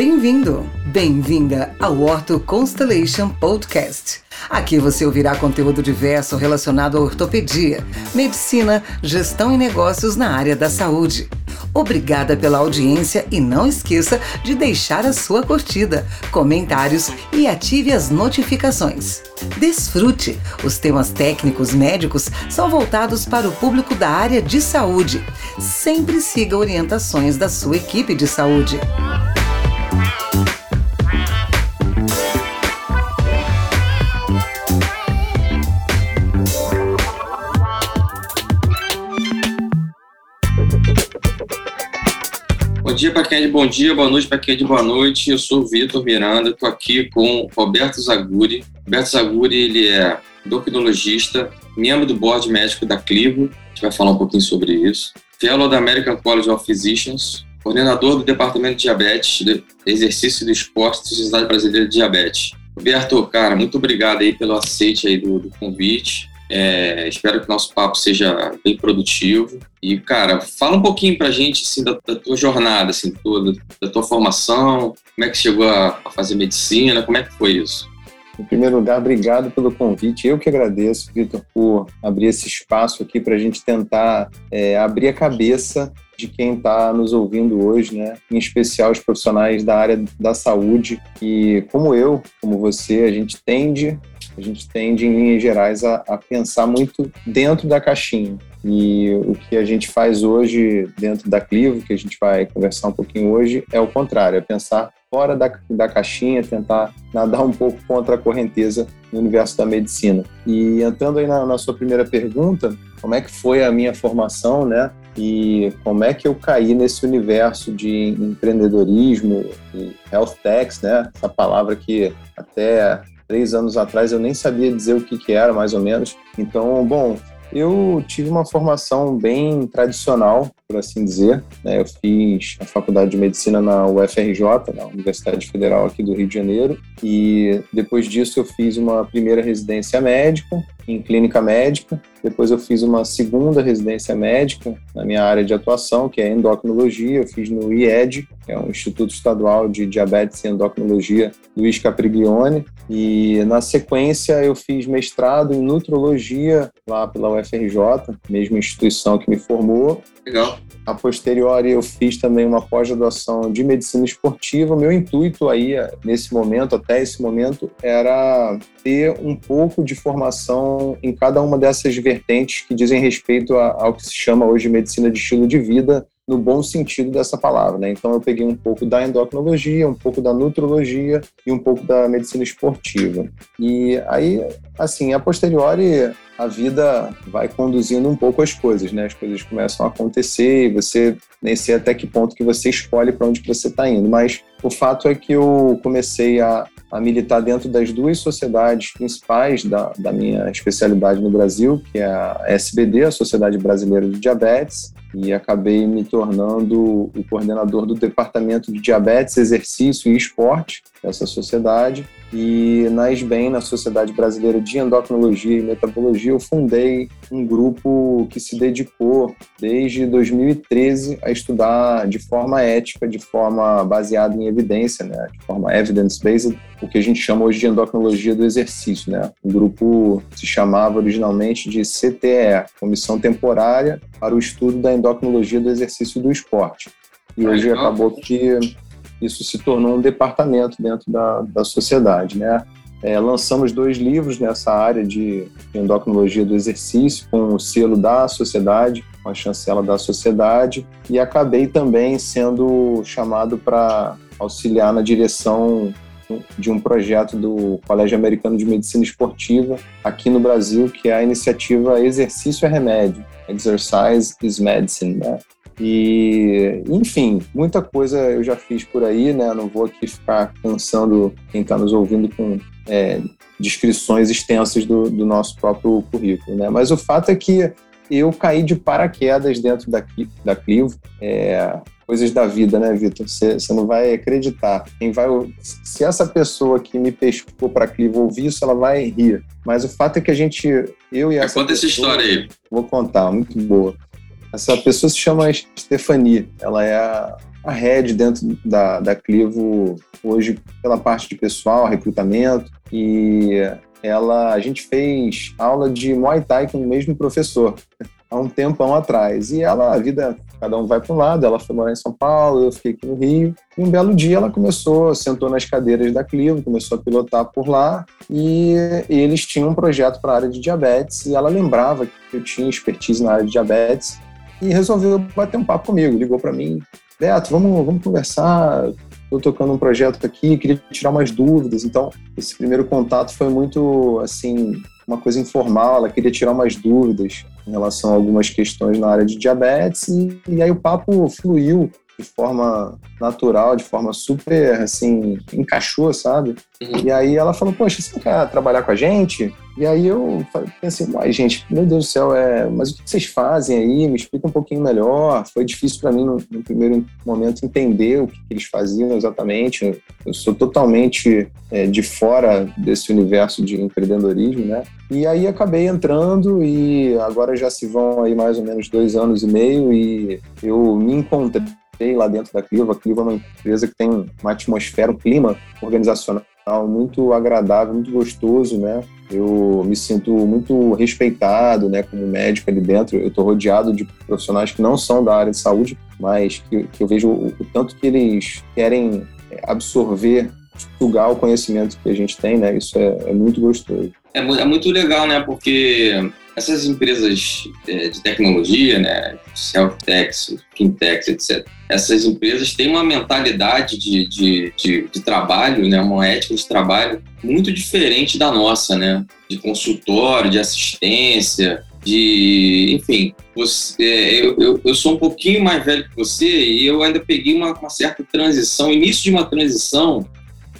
Bem-vindo, bem-vinda ao Orto Constellation Podcast. Aqui você ouvirá conteúdo diverso relacionado à ortopedia, medicina, gestão e negócios na área da saúde. Obrigada pela audiência e não esqueça de deixar a sua curtida, comentários e ative as notificações. Desfrute! Os temas técnicos médicos são voltados para o público da área de saúde. Sempre siga orientações da sua equipe de saúde. Dia para quem é de bom dia, boa noite para quem é de boa noite. Eu sou o Vitor Miranda, estou aqui com Roberto Zaguri. Roberto Zaguri, ele é endocrinologista, membro do board médico da Clivo, a gente vai falar um pouquinho sobre isso. Fellow da American College of Physicians, coordenador do Departamento de Diabetes, de Exercício do Esporte da Sociedade Brasileira de Diabetes. Roberto, cara, muito obrigado aí pelo aceite aí do, do convite. É, espero que o nosso papo seja bem produtivo. E, cara, fala um pouquinho pra gente, assim, da, da tua jornada, assim, toda, da tua formação, como é que chegou a, a fazer medicina, como é que foi isso? Em primeiro lugar, obrigado pelo convite. Eu que agradeço, Vitor, por abrir esse espaço aqui para a gente tentar é, abrir a cabeça de quem está nos ouvindo hoje, né? Em especial os profissionais da área da saúde e como eu, como você, a gente tende a gente tende, em linhas gerais, a, a, pensar muito dentro da caixinha. E o que a gente faz hoje dentro da Clivo, que a gente vai conversar um pouquinho hoje, é o contrário, é pensar fora da, da caixinha, tentar nadar um pouco contra a correnteza no universo da medicina. E entrando aí na, na sua primeira pergunta, como é que foi a minha formação, né? E como é que eu caí nesse universo de empreendedorismo e health techs, né? Essa palavra que até três anos atrás eu nem sabia dizer o que, que era, mais ou menos. Então, bom, eu tive uma formação bem tradicional, por assim dizer. Né? Eu fiz a faculdade de medicina na UFRJ, na Universidade Federal aqui do Rio de Janeiro, e depois disso eu fiz uma primeira residência médica em clínica médica. Depois eu fiz uma segunda residência médica na minha área de atuação, que é endocrinologia. Eu fiz no IED, que é o Instituto Estadual de Diabetes e Endocrinologia Luiz Capriglione. E na sequência eu fiz mestrado em nutrologia lá pela UFRJ, mesma instituição que me formou. Legal. A posteriori eu fiz também uma pós-graduação de medicina esportiva. Meu intuito aí nesse momento, até esse momento, era ter um pouco de formação em cada uma dessas vertentes que dizem respeito ao que se chama hoje medicina de estilo de vida, no bom sentido dessa palavra, né? Então eu peguei um pouco da endocrinologia, um pouco da nutrologia e um pouco da medicina esportiva. E aí, assim, a posteriori a vida vai conduzindo um pouco as coisas, né? As coisas começam a acontecer e você nem sei até que ponto que você escolhe para onde você está indo, mas o fato é que eu comecei a, a militar dentro das duas sociedades principais da, da minha especialidade no Brasil, que é a SBD, a Sociedade Brasileira de Diabetes, e acabei me tornando o coordenador do Departamento de Diabetes, Exercício e Esporte dessa sociedade. E na SBEM, na Sociedade Brasileira de Endocrinologia e Metabologia, eu fundei um grupo que se dedicou desde 2013 a estudar de forma ética, de forma baseada em evidência, né, de forma evidence-based, o que a gente chama hoje de endocrinologia do exercício. Né? O grupo se chamava originalmente de CTE, Comissão Temporária para o Estudo da Endocrinologia do Exercício do Esporte. E hoje acabou que isso se tornou um departamento dentro da, da sociedade, né? É, lançamos dois livros nessa área de endocrinologia do exercício, com o selo da sociedade, com a chancela da sociedade, e acabei também sendo chamado para auxiliar na direção de um projeto do Colégio Americano de Medicina Esportiva aqui no Brasil, que é a iniciativa Exercício é Remédio, Exercise is Medicine, né? E, enfim, muita coisa eu já fiz por aí, né? Não vou aqui ficar cansando quem está nos ouvindo com é, descrições extensas do, do, nosso próprio currículo, né? Mas o fato é que eu caí de paraquedas dentro da, da Clivo. É, coisas da vida, né, Vitor? Você não vai acreditar. Quem vai, se essa pessoa que me pescou para Clivo ouvir isso, ela vai rir. Mas o fato é que a gente, eu e essa Conta essa história aí. Vou contar, muito boa. Essa pessoa se chama Stephanie, ela é a, a head dentro da, da Clivo hoje pela parte de pessoal, recrutamento, e ela, a gente fez aula de Muay Thai com o mesmo professor há um tempão atrás. E ela, a vida, cada um vai para um lado, ela foi morar em São Paulo, eu fiquei aqui no Rio. E um belo dia ela começou, sentou nas cadeiras da Clio, começou a pilotar por lá. E eles tinham um projeto para a área de diabetes. E ela lembrava que eu tinha expertise na área de diabetes e resolveu bater um papo comigo, ligou para mim, Beto, vamos, vamos conversar, estou tocando um projeto aqui, queria tirar umas dúvidas. Então, esse primeiro contato foi muito, assim, uma coisa informal. Ela queria tirar umas dúvidas em relação a algumas questões na área de diabetes e, e aí o papo fluiu de forma natural, de forma super, assim, encaixou, sabe? Uhum. E aí ela falou, poxa, você quer trabalhar com a gente? E aí eu pensei, uai, gente, meu Deus do céu, é, mas o que vocês fazem aí? Me explica um pouquinho melhor. Foi difícil para mim, no, no, primeiro momento, entender o que, eles faziam exatamente. Eu sou totalmente é, de fora desse universo de empreendedorismo, né? E aí acabei entrando e agora já se vão aí mais ou menos dois anos e meio e eu me encontrei lá dentro da Cliva. A Cliva é uma empresa que tem uma atmosfera, um clima organizacional muito agradável, muito gostoso, né? Eu me sinto muito respeitado, né, como médico ali dentro. Eu estou rodeado de profissionais que não são da área de saúde, mas que, que eu vejo o, o, tanto que eles querem é, absorver, sugar o conhecimento que a gente tem, né? Isso é, é muito gostoso. É, é muito legal, né? Porque essas empresas é, de tecnologia, né, self-techs, fintechs, etc., essas empresas têm uma mentalidade de, de, de, de, trabalho, né, uma ética de trabalho muito diferente da nossa, né, de consultório, de assistência, de, enfim, você, é, eu, eu, eu, sou um pouquinho mais velho que você e eu ainda peguei uma, uma certa transição, início de uma transição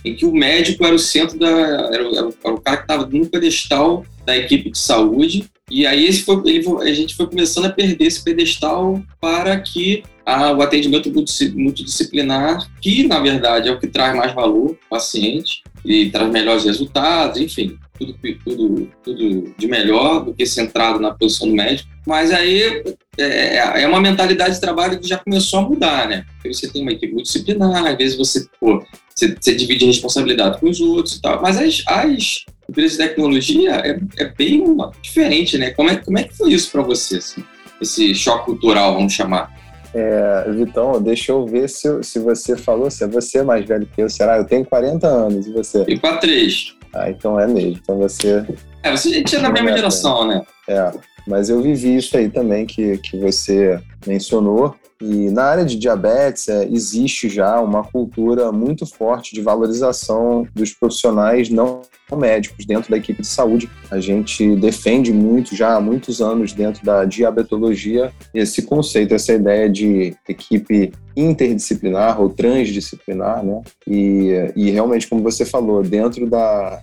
em que o médico era o centro da. era, era, o cara que estava no pedestal da equipe de saúde. E aí foi, ele, a gente foi começando a perder esse pedestal para que a, o atendimento multidisciplinar, que na verdade é o que traz mais valor ao paciente e traz melhores resultados, enfim, tudo, tudo, tudo de melhor do que centrado na posição do médico. Mas aí é, é uma mentalidade de trabalho que já começou a mudar, né? Porque você tem uma equipe multidisciplinar, às vezes você, pô, você, você divide a responsabilidade com os outros e tal. Mas as, as empresas de tecnologia é, é bem diferente, né? Como é, como é que foi isso para você, assim? Esse choque cultural, vamos chamar? É, Vitão, deixa eu ver se, se você falou, se é você mais velho que eu, será? Eu tenho 40 anos, e você? Para três. Ah, então é mesmo. Então você. É, você gente é da mesma geração, né? É, mas eu vivi isso aí também que, que você mencionou. E na área de diabetes, é, existe já uma cultura muito forte de valorização dos profissionais não médicos dentro da equipe de saúde. A gente defende muito, já há muitos anos, dentro da diabetologia, esse conceito, essa ideia de equipe interdisciplinar ou transdisciplinar, né? E, e realmente, como você falou, dentro da,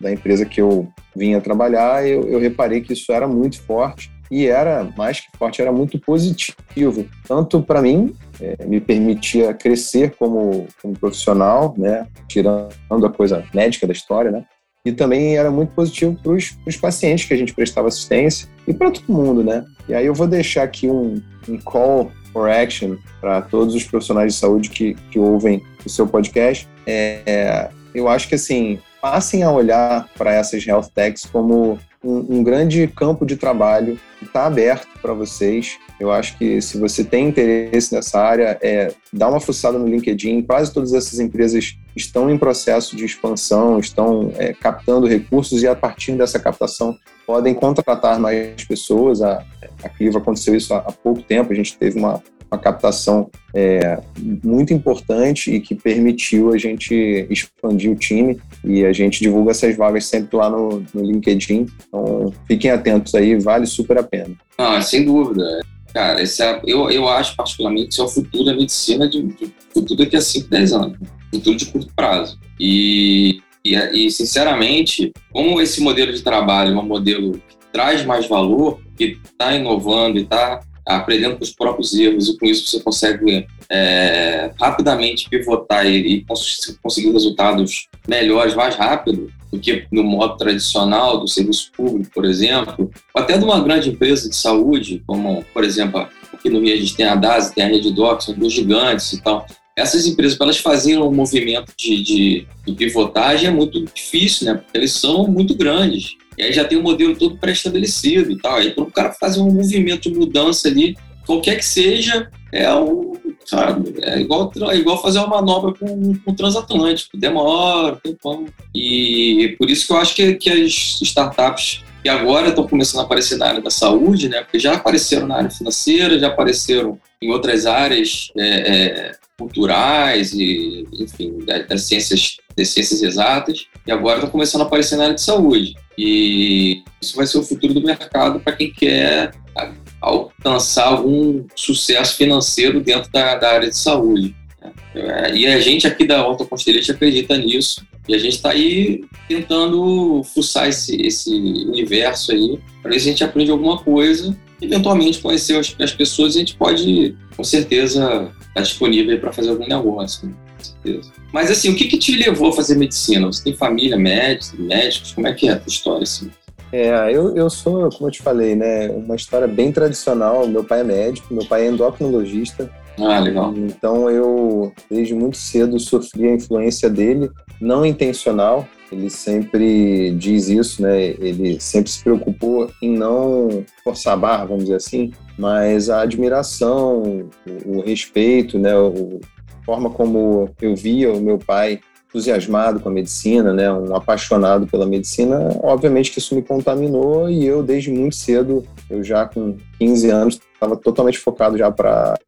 da empresa que eu vinha trabalhar, eu, eu reparei que isso era muito forte e era mais que forte, era muito positivo, tanto para mim, é, me permitia crescer como, como profissional, né, tirando a coisa médica da história, né, e também era muito positivo para os pacientes que a gente prestava assistência e para todo mundo, né. E aí eu vou deixar aqui um, um call for action para todos os profissionais de saúde que, que ouvem o seu podcast. É, eu acho que assim passem a olhar para essas health techs como um, um grande campo de trabalho que está aberto para vocês. Eu acho que se você tem interesse nessa área, é, dá uma fuçada no LinkedIn. Quase todas essas empresas estão em processo de expansão, estão é, captando recursos e a partir dessa captação podem contratar mais pessoas. A, a Cliva aconteceu isso há, há pouco tempo. A gente teve uma, uma captação é, muito importante e que permitiu a gente expandir o time e a gente divulga essas vagas sempre lá no, no LinkedIn. Então, fiquem atentos aí, vale super a pena. Ah, sem dúvida. Cara, esse é, eu, eu acho particularmente que é o futuro da medicina, de, de futuro daqui a 5, 10 anos. Futuro de curto prazo. E, e, e, sinceramente, como esse modelo de trabalho é um modelo que traz mais valor, que está inovando e está aprendendo com os próprios erros e com isso você consegue é, rapidamente pivotar e, e conseguir resultados melhores mais rápido do que no modo tradicional do serviço público, por exemplo, ou até de uma grande empresa de saúde, como, por exemplo, aqui no Rio a gente tem a DASA, tem a Rede Doc, são dois gigantes e tal. Essas empresas, para elas fazerem um movimento de, de, de pivotagem é muito difícil, né? Porque eles são muito grandes. E aí já tem um modelo todo pré-estabelecido e tal. Aí para o cara fazer um movimento de mudança ali, qualquer que seja, é um. Sabe, é igual, é igual fazer uma manobra com, com o transatlântico, demora, tem como. E por isso que eu acho que, que as startups que agora estão começando a aparecer na área da saúde, né? Porque já apareceram na área financeira, já apareceram em outras áreas é, é, culturais e, enfim, das ciências, das ciências exatas, e agora estão começando a aparecer na área de saúde. E isso vai ser o futuro do mercado para quem quer alcançar algum sucesso financeiro dentro da, da área de saúde. Né? E a gente aqui da Horta Constellation acredita nisso. E a gente está aí tentando fuçar esse, esse universo aí, para ver se a gente aprende alguma coisa, eventualmente conhecer as, as pessoas e a gente pode, com certeza, estar tá disponível para fazer algum negócio. Né? Com certeza. Mas assim, o que, que te levou a fazer medicina? Você tem família, médicos, médicos? Como é que é a tua história assim? É, eu, eu sou, como eu te falei, né, uma história bem tradicional. Meu pai é médico, meu pai é endocrinologista. Ah, legal. Então eu, desde muito cedo, sofri a influência dele, não intencional. Ele sempre diz isso, né? Ele sempre se preocupou em não forçar a barra, vamos dizer assim, mas a admiração, o, o respeito, né? O, a forma como eu via o meu pai entusiasmado com a medicina, né, um apaixonado pela medicina, obviamente que isso me contaminou e eu desde muito cedo, eu já com 15 anos estava totalmente focado já para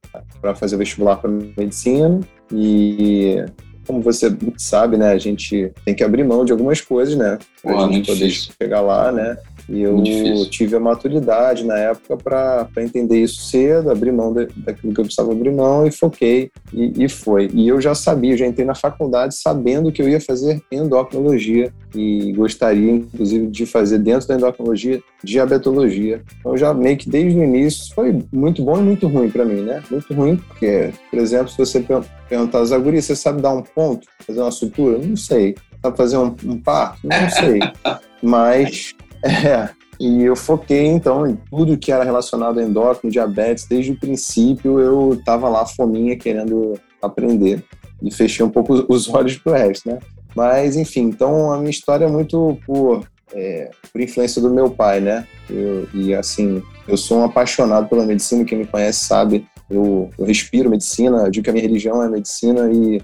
para fazer vestibular para medicina e como você sabe, né, a gente tem que abrir mão de algumas coisas, né, para a gente poder difícil. chegar lá, né, e eu tive a maturidade na época para entender isso cedo, abrir mão de, daquilo que eu precisava abrir mão e foquei e, e, foi. E eu já sabia, já entrei na faculdade sabendo que eu ia fazer endocrinologia e gostaria, inclusive, de fazer dentro da endocrinologia diabetologia. Então, já meio que desde o início foi muito bom e muito ruim para mim, né? Muito ruim porque, por exemplo, se você perguntar, Zaguri, você sabe dar um ponto, fazer uma sutura? Não sei. Sabe fazer um, um parto? Não sei. Mas é, e eu foquei então em tudo que era relacionado a endócrino, diabetes, desde o princípio eu estava lá fominha querendo aprender e fechei um pouco os olhos pro resto, né? Mas enfim, então a minha história é muito por, é, por influência do meu pai, né? Eu, e assim, eu sou um apaixonado pela medicina, quem me conhece sabe, eu, eu respiro medicina, eu digo que a minha religião é medicina e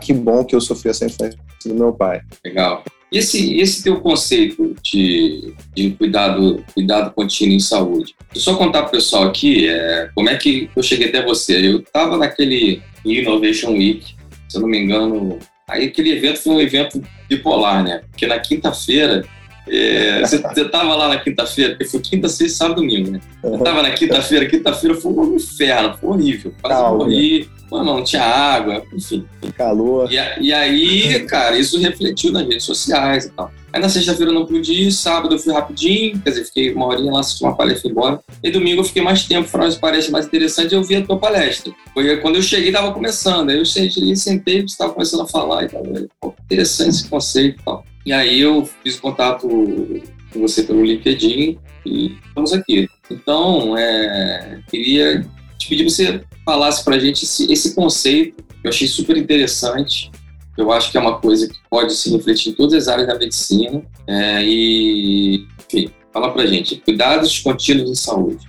que bom que eu sofri essa influência do meu pai. Legal. E esse, esse teu conceito de, de cuidado, cuidado contínuo em saúde? Vou só contar para o pessoal aqui é, como é que eu cheguei até você. Eu estava naquele Innovation Week, se eu não me engano. Aí aquele evento foi um evento bipolar, né? Porque na quinta-feira é, você estava lá na quinta-feira, porque foi quinta, sexta, sábado domingo, né? Eu estava na quinta-feira, quinta-feira foi um inferno, foi horrível. Quase morri, mano, não tinha água, enfim. Calor. E, e, aí, cara, isso refletiu nas redes sociais e tal. Aí na sexta-feira eu não pude ir, sábado eu fui rapidinho, quer dizer, fiquei uma horinha lá, assisti uma palestra e embora. E domingo eu fiquei mais tempo, foram as palestras mais interessantes e eu vi a tua palestra. Foi quando eu cheguei, estava começando. Aí eu cheguei, sentei, você estava começando a falar e tal. Pô, interessante esse conceito e tal. E aí eu fiz contato com você pelo LinkedIn e estamos aqui. Então, é, queria te pedir que você falasse para a gente esse, esse conceito, que eu achei super interessante. Eu acho que é uma coisa que pode se refletir em todas as áreas da medicina. É, e, enfim, fala a gente. Cuidados contínuos em saúde.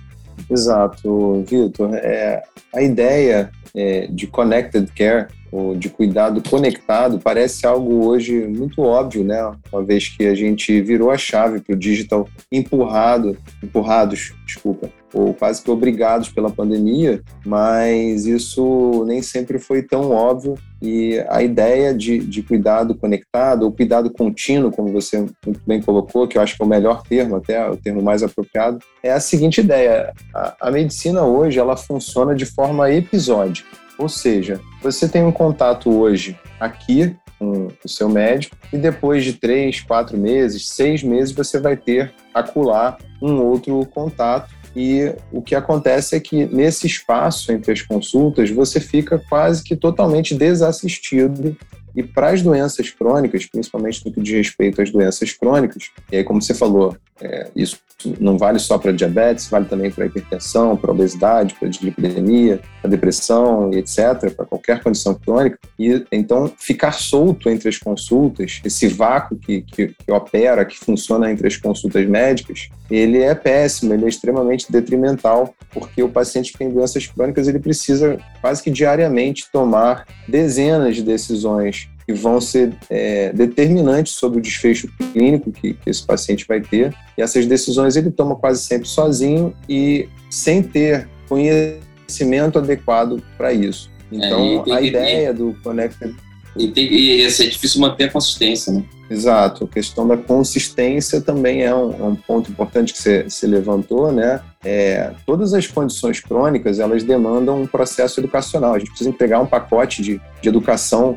Exato, Vitor. É, a ideia é, de connected care de cuidado conectado parece algo hoje muito óbvio, né? Uma vez que a gente virou a chave para o digital empurrado, empurrados, desculpa, ou quase que obrigados pela pandemia, mas isso nem sempre foi tão óbvio e a ideia de, de cuidado conectado ou cuidado contínuo, como você muito bem colocou, que eu acho que é o melhor termo, até o termo mais apropriado, é a seguinte ideia: a, a medicina hoje ela funciona de forma episódica. Ou seja, você tem um contato hoje aqui com o seu médico e depois de três, quatro meses, seis meses, você vai ter acular um outro contato. E o que acontece é que nesse espaço entre as consultas você fica quase que totalmente desassistido. E para as doenças crônicas, principalmente no que diz respeito às doenças crônicas, e aí como você falou, É, isso não vale só para diabetes, vale também para hipertensão, para obesidade, para dislipidemia, para depressão, etc., para qualquer condição crônica. E então ficar solto entre as consultas, esse vácuo que, que, que opera, que funciona entre as consultas médicas, ele é péssimo, ele é extremamente detrimental, porque o paciente que tem doenças crônicas ele precisa quase que diariamente tomar dezenas de decisões que vão ser é, determinantes sobre o desfecho clínico que, que, esse paciente vai ter. E essas decisões ele toma quase sempre sozinho e sem ter conhecimento adequado para isso. É, então, é, a ideia do Connected... E, tem, e é difícil manter a consistência, né? Exato, a questão da consistência também é um, é um ponto importante que você, você levantou, né? É, todas as condições crônicas, elas demandam um processo educacional. A gente precisa entregar um pacote de, de educação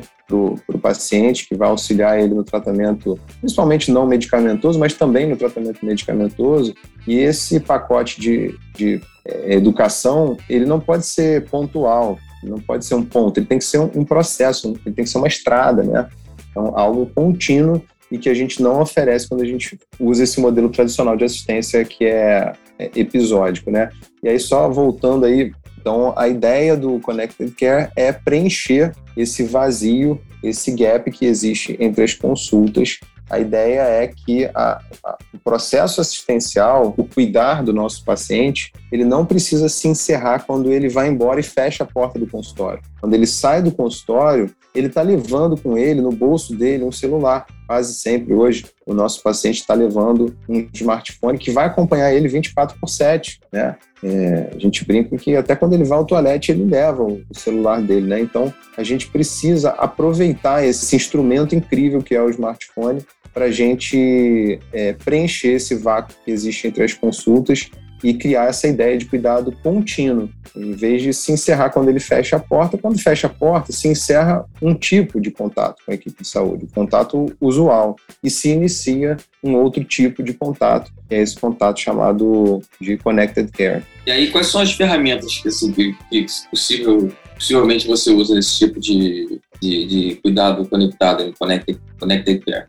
para o paciente, que vai auxiliar ele no tratamento, principalmente não medicamentoso, mas também no tratamento medicamentoso. E esse pacote de, de é, educação, ele não pode ser pontual, não pode ser um ponto, ele tem que ser um, um processo, ele tem que ser uma estrada, né? Então, algo contínuo e que a gente não oferece quando a gente usa esse modelo tradicional de assistência que é, é episódico, né? E aí, só voltando aí então, a ideia do Connected Care é preencher esse vazio, esse gap que existe entre as consultas. A ideia é que a, a, o processo assistencial, o cuidar do nosso paciente, ele não precisa se encerrar quando ele vai embora e fecha a porta do consultório. Quando ele sai do consultório, ele está levando com ele, no bolso dele, um celular. Quase sempre hoje, o nosso paciente está levando um smartphone que vai acompanhar ele 24 por 7, né? É, a gente brinca que até quando ele vai ao toalete, ele leva o celular dele, né? Então, a gente precisa aproveitar esse instrumento incrível que é o smartphone para a gente é, preencher esse vácuo que existe entre as consultas e criar essa ideia de cuidado contínuo, em vez de se encerrar quando ele fecha a porta. Quando fecha a porta, se encerra um tipo de contato com a equipe de saúde, o contato usual, e se inicia um outro tipo de contato, que é esse contato chamado de Connected Care. E aí, quais são as ferramentas que, que possível, possivelmente você usa nesse tipo de, de, de cuidado conectado, Connected, connected Care?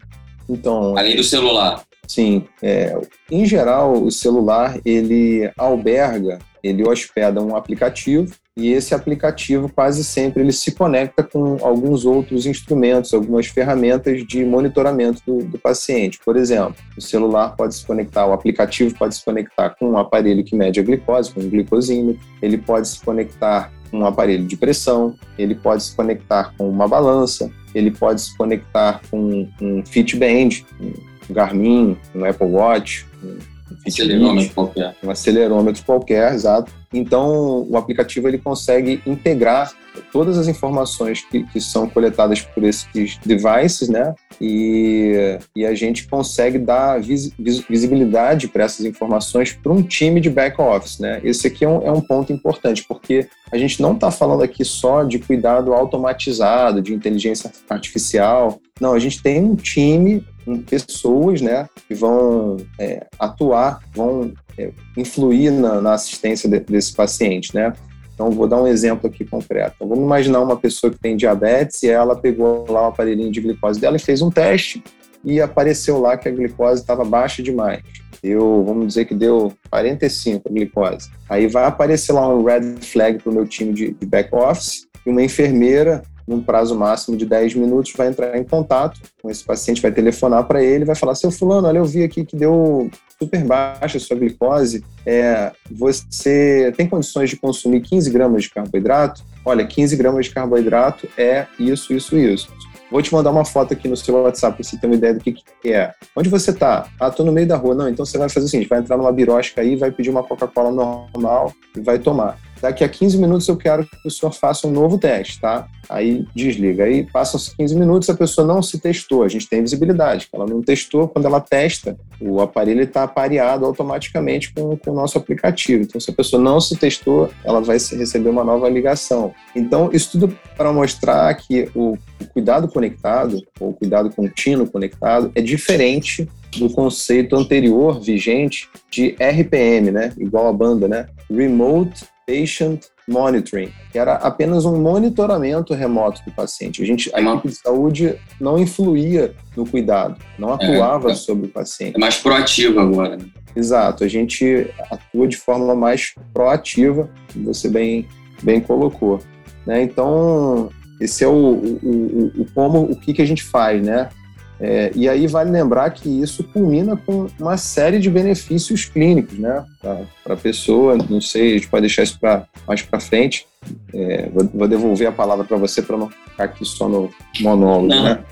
Então, Além do celular. Sim, é, em geral o celular ele alberga, ele hospeda um aplicativo e esse aplicativo quase sempre ele se conecta com alguns outros instrumentos, algumas ferramentas de monitoramento do, do paciente. Por exemplo, o celular pode se conectar, o aplicativo pode se conectar com um aparelho que mede a glicose, com um glicosímetro, ele pode se conectar com um aparelho de pressão, ele pode se conectar com uma balança, ele pode se conectar com um Fitband, um Garmin, um Apple Watch, um acelerômetro qualquer. Um acelerômetro qualquer, exato. Então, o aplicativo ele consegue integrar todas as informações que, que são coletadas por esses devices, né? E, e a gente consegue dar vis, visibilidade para essas informações para um time de back office, né? Esse aqui é um, é um ponto importante, porque a gente não está falando aqui só de cuidado automatizado, de inteligência artificial. Não, a gente tem um time pessoas né, que vão é, atuar, vão é, influir na, na assistência de, desse paciente. Né? Então, vou dar um exemplo aqui concreto. Então, vamos imaginar uma pessoa que tem diabetes e ela pegou lá o aparelhinho de glicose dela e fez um teste e apareceu lá que a glicose estava baixa demais. Deu, vamos dizer que deu 45 a glicose. Aí vai aparecer lá um red flag para o meu time de, de back office e uma enfermeira num prazo máximo de 10 minutos, vai entrar em contato com esse paciente, vai telefonar para ele, vai falar: seu fulano, olha, eu vi aqui que deu super baixa a sua glicose, é, você tem condições de consumir 15 gramas de carboidrato? Olha, 15 gramas de carboidrato é isso, isso, isso. Vou te mandar uma foto aqui no seu WhatsApp para você ter uma ideia do que, que é. Onde você está? Ah, tô no meio da rua. Não, então você vai fazer o seguinte: vai entrar numa birosca aí, vai pedir uma Coca-Cola normal e vai tomar daqui a 15 minutos eu quero que o senhor faça um novo teste, tá? Aí desliga. Aí passam 15 minutos, a pessoa não se testou. A gente tem visibilidade. Ela não testou, quando ela testa, o aparelho está pareado automaticamente com, com o nosso aplicativo. Então, se a pessoa não se testou, ela vai receber uma nova ligação. Então, isso tudo para mostrar que o, o cuidado conectado, ou o cuidado contínuo conectado, é diferente do conceito anterior vigente de RPM, né? Igual a banda, né? Remote Patient Monitoring, que era apenas um monitoramento remoto do paciente. A, gente, a é equipe de saúde não influía no cuidado, não é, atuava é, sobre o paciente. É mais proativo agora. Né? Exato, a gente atua de forma mais proativa, você bem, bem colocou. Né? Então, esse é o, o, o, o como, o que, que a gente faz, né? É, e aí vale lembrar que isso culmina com uma série de benefícios clínicos, né, para a pessoa. Não sei, a gente pode deixar isso pra, mais para frente. É, vou, vou, devolver a palavra para você para não ficar aqui só no monólogo, não, né?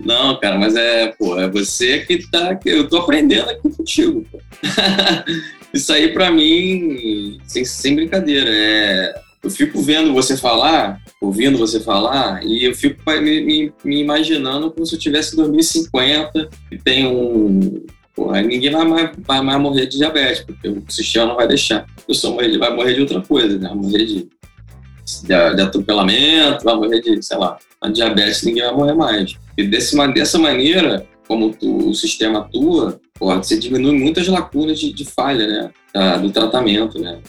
Não, cara, mas é, pô, é você que tá, eu tô aprendendo aqui contigo. isso aí para mim, sem, sem brincadeira, é eu fico vendo você falar, ouvindo você falar, e eu fico me, me, me imaginando como se eu tivesse 2050 e tem um. Porra, ninguém vai mais, vai mais morrer de diabetes, porque o sistema não vai deixar. Só morrer, vai morrer de outra coisa, né? Vai morrer de, de, de atropelamento, vai morrer de, sei lá, a diabetes ninguém vai morrer mais. E desse, dessa maneira, como tu, o sistema atua, porra, você diminui muitas lacunas de, de falha, né? Da, do tratamento, né?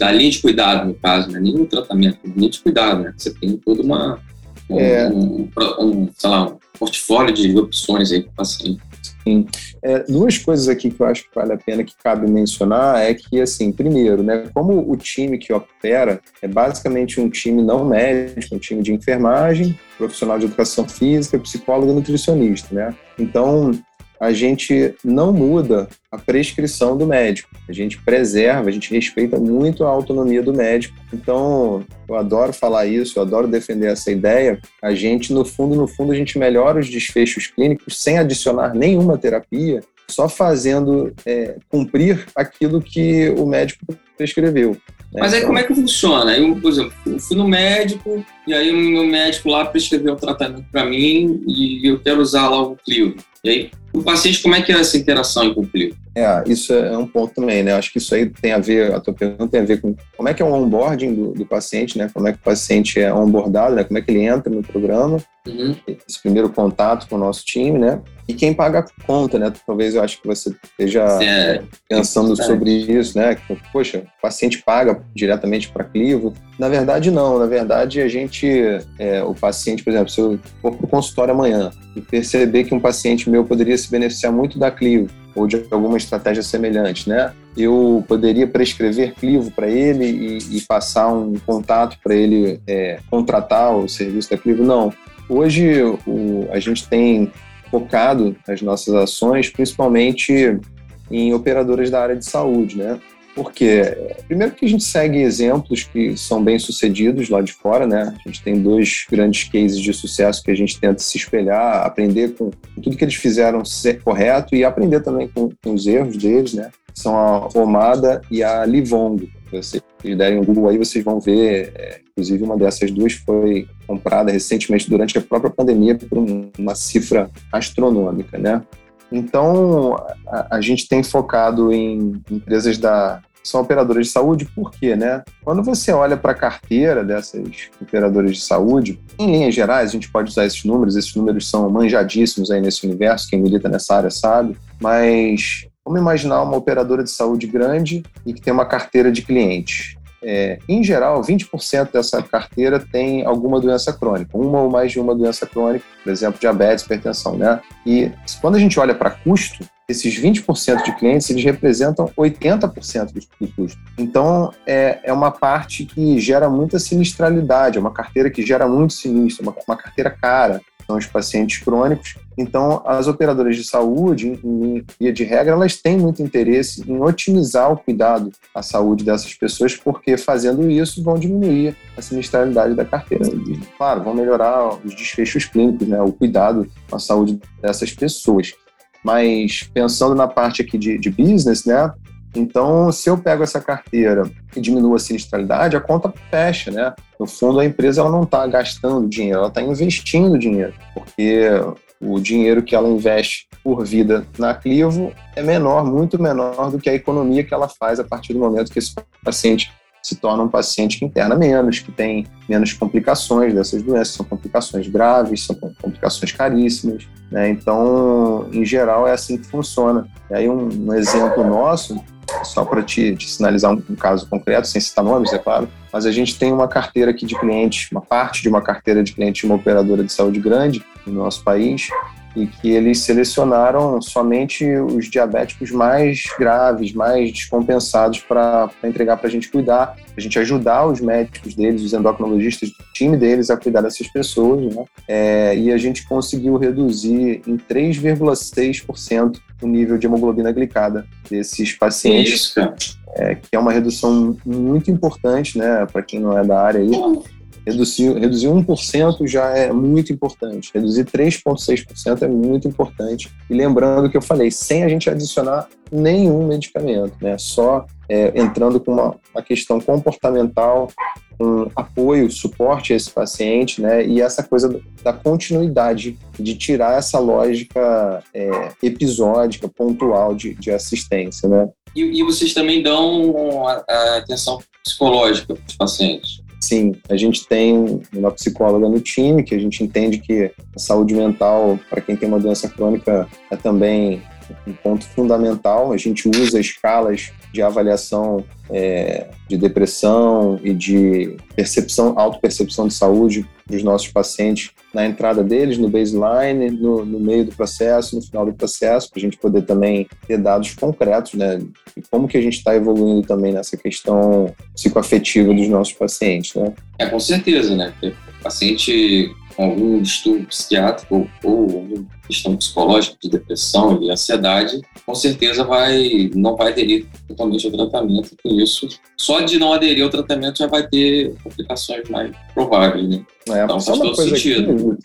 A linha de cuidado, no caso, né? nem o tratamento, linha de cuidado, né? Você tem toda uma um, é. um, um, sei lá, um portfólio de opções aí para o paciente. Sim. É, duas coisas aqui que eu acho que vale a pena que cabe mencionar é que, assim, primeiro, né, como o time que opera é basicamente um time não médico, um time de enfermagem, profissional de educação física, psicólogo e nutricionista, né? Então, a gente não muda a prescrição do médico. A gente preserva, a gente respeita muito a autonomia do médico. Então, eu adoro falar isso, eu adoro defender essa ideia. A gente, no fundo, no fundo, a gente melhora os desfechos clínicos sem adicionar nenhuma terapia, só fazendo é, cumprir aquilo que o médico prescreveu. Né? Mas aí como é que funciona? Eu, por exemplo, eu fui no médico e aí o meu médico lá prescreveu o tratamento para mim e eu quero usar lá o Clio. E aí o paciente, como é que é essa interação com o Clio? É, isso é um ponto também, né? Acho que isso aí tem a ver, a tua pergunta tem a ver com como é que é o onboarding do, do paciente, né? Como é que o paciente é onboardado, né? Como é que ele entra no programa, uhum. esse primeiro contato com o nosso time, né? E quem paga a conta, né? Talvez eu acho que você esteja é, pensando é sobre isso, né? Poxa, o paciente paga diretamente para Clivo. Na verdade, não. Na verdade, a gente, é, o paciente, por exemplo, se eu for para o consultório amanhã e perceber que um paciente meu poderia se beneficiar muito da Clivo ou de alguma estratégia semelhante, né? Eu poderia prescrever Clivo para ele e, e, passar um contato para ele é, contratar o serviço da Clivo? Não. Hoje o, a gente tem focado as nossas ações principalmente em operadoras da área de saúde, né? Porque, primeiro que a gente segue exemplos que são bem sucedidos lá de fora, né? A gente tem dois grandes cases de sucesso que a gente tenta se espelhar, aprender com tudo que eles fizeram ser correto e aprender também com, com os erros deles, né? São a Omada e a Livongo. Vocês derem um Google aí, vocês vão ver. É, inclusive, uma dessas duas foi comprada recentemente durante a própria pandemia por uma cifra astronômica, né? Então, a, a gente tem focado em empresas da são operadoras de saúde, por quê, né? Quando você olha para a carteira dessas operadoras de saúde, em linhas gerais, a gente pode usar esses números, esses números são manjadíssimos aí nesse universo, quem milita nessa área sabe, mas vamos imaginar uma operadora de saúde grande e que tem uma carteira de clientes. É, em geral, 20% dessa carteira tem alguma doença crônica, uma ou mais de uma doença crônica, por exemplo, diabetes, hipertensão, né? E quando a gente olha para custo, esses 20% de clientes, eles representam 80% do custo. Então, é, é uma parte que gera muita sinistralidade, é uma carteira que gera muito sinistro, uma, uma carteira cara, são os pacientes crônicos. Então, as operadoras de saúde, em via de regra, elas têm muito interesse em otimizar o cuidado à saúde dessas pessoas, porque fazendo isso vão diminuir a sinistralidade da carteira. E, claro, vão melhorar os desfechos clínicos, né, o cuidado a saúde dessas pessoas. Mas pensando na parte aqui de, de business, né, então, se eu pego essa carteira e diminuo a sinistralidade, a conta fecha, né? No fundo, a empresa ela não está gastando dinheiro, ela está investindo dinheiro, porque o dinheiro que ela investe por vida na Clivo é menor, muito menor do que a economia que ela faz a partir do momento que esse paciente se torna um paciente que interna menos, que tem menos complicações dessas doenças, são complicações graves, são complicações caríssimas, né? Então, em geral, é assim que funciona. E aí, um, um exemplo nosso só para te, te, sinalizar um, um, caso concreto, sem citar nomes, é claro, mas a gente tem uma carteira aqui de clientes, uma parte de uma carteira de clientes de uma operadora de saúde grande no nosso país, e que eles selecionaram somente os diabéticos mais graves, mais descompensados para entregar para a gente cuidar, a gente ajudar os médicos deles, os endocrinologistas do time deles a cuidar dessas pessoas, né? É, e a gente conseguiu reduzir em 3,6% o nível de hemoglobina glicada desses pacientes. É, que é uma redução muito importante, né, para quem não é da área aí. Reduzir, reduzir 1% já é muito importante. Reduzir 3,6% é muito importante. E lembrando que eu falei, sem a gente adicionar nenhum medicamento, né? Só é, entrando com uma, uma questão comportamental, um apoio, suporte a esse paciente, né? E essa coisa da continuidade, de tirar essa lógica é, episódica, pontual de, de assistência, né? E, e vocês também dão a, a atenção psicológica para os pacientes? Sim, a gente tem uma psicóloga no time, que a gente entende que a saúde mental, para quem tem uma doença crônica, é também um ponto fundamental. A gente usa escalas de avaliação é, de depressão e de percepção, autopercepção de saúde dos nossos pacientes na entrada deles, no baseline, no, no meio do processo, no final do processo, para a gente poder também ter dados concretos, né? E como que a gente está evoluindo também nessa questão psicoafetiva dos nossos pacientes, né? É, com certeza, né? Porque o paciente algum distúrbio psiquiátrico ou alguma questão psicológica de depressão e ansiedade, com certeza vai não vai aderir totalmente ao tratamento. Com isso, só de não aderir ao tratamento já vai ter complicações mais prováveis, né? É, então faz todo sentido.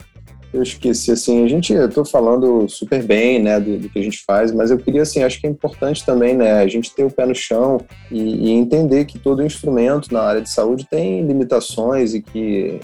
eu esqueci, assim, a gente, eu tô falando super bem, né, do, do, que a gente faz, mas eu queria, assim, acho que é importante também, né, a gente ter o pé no chão e, e entender que todo instrumento na área de saúde tem limitações e que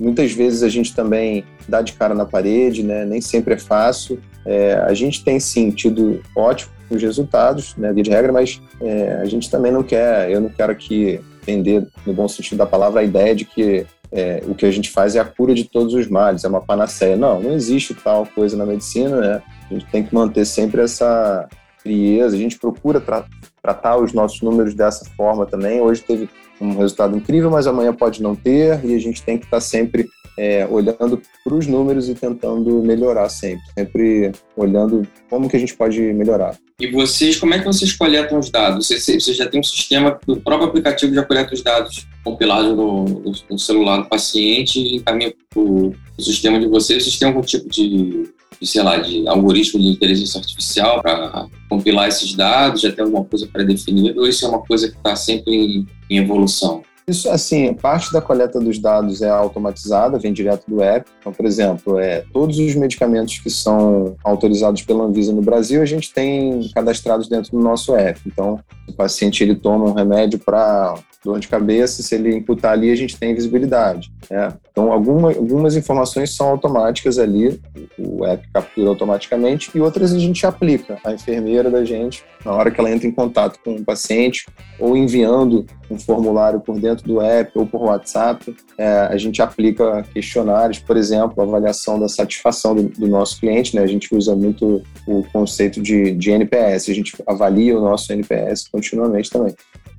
Muitas vezes a gente também dá de cara na parede, né? nem sempre é fácil. É, a gente tem sim tido ótimos resultados, né, de regra, mas é, a gente também não quer, eu não quero aqui vender, no bom sentido da palavra, a ideia de que é, o que a gente faz é a cura de todos os males, é uma panaceia. Não, não existe tal coisa na medicina, né? A gente tem que manter sempre essa frieza, a gente procura tra tratar os nossos números dessa forma também. Hoje teve um resultado incrível, mas amanhã pode não ter, e a gente tem que estar sempre é, olhando para os números e tentando melhorar sempre, sempre olhando como que a gente pode melhorar. E vocês, como é que vocês coletam os dados? Você, já tem um sistema, o próprio aplicativo já coleta os dados compilados no, no, no celular do paciente e encaminha para o sistema de vocês. Vocês têm algum tipo de de, sei lá, de algoritmo de inteligência artificial para compilar esses dados? Já tem alguma coisa pré-definida ou isso é uma coisa que está sempre em, em evolução? Isso, assim, parte da coleta dos dados é automatizada, vem direto do app. Então, por exemplo, é, todos os medicamentos que são autorizados pela Anvisa no Brasil, a gente tem cadastrados dentro do nosso app. Então, o paciente ele toma um remédio para dor de cabeça, se ele imputar ali, a gente tem visibilidade. Né? Então, alguma, algumas informações são automáticas ali, o app captura automaticamente, e outras a gente aplica. A enfermeira da gente, na hora que ela entra em contato com o paciente, ou enviando um formulário por dentro do app ou por WhatsApp, é, a gente aplica questionários, por exemplo, avaliação da satisfação do, do nosso cliente, né? A gente usa muito o conceito de, de NPS, a gente avalia o nosso NPS continuamente também.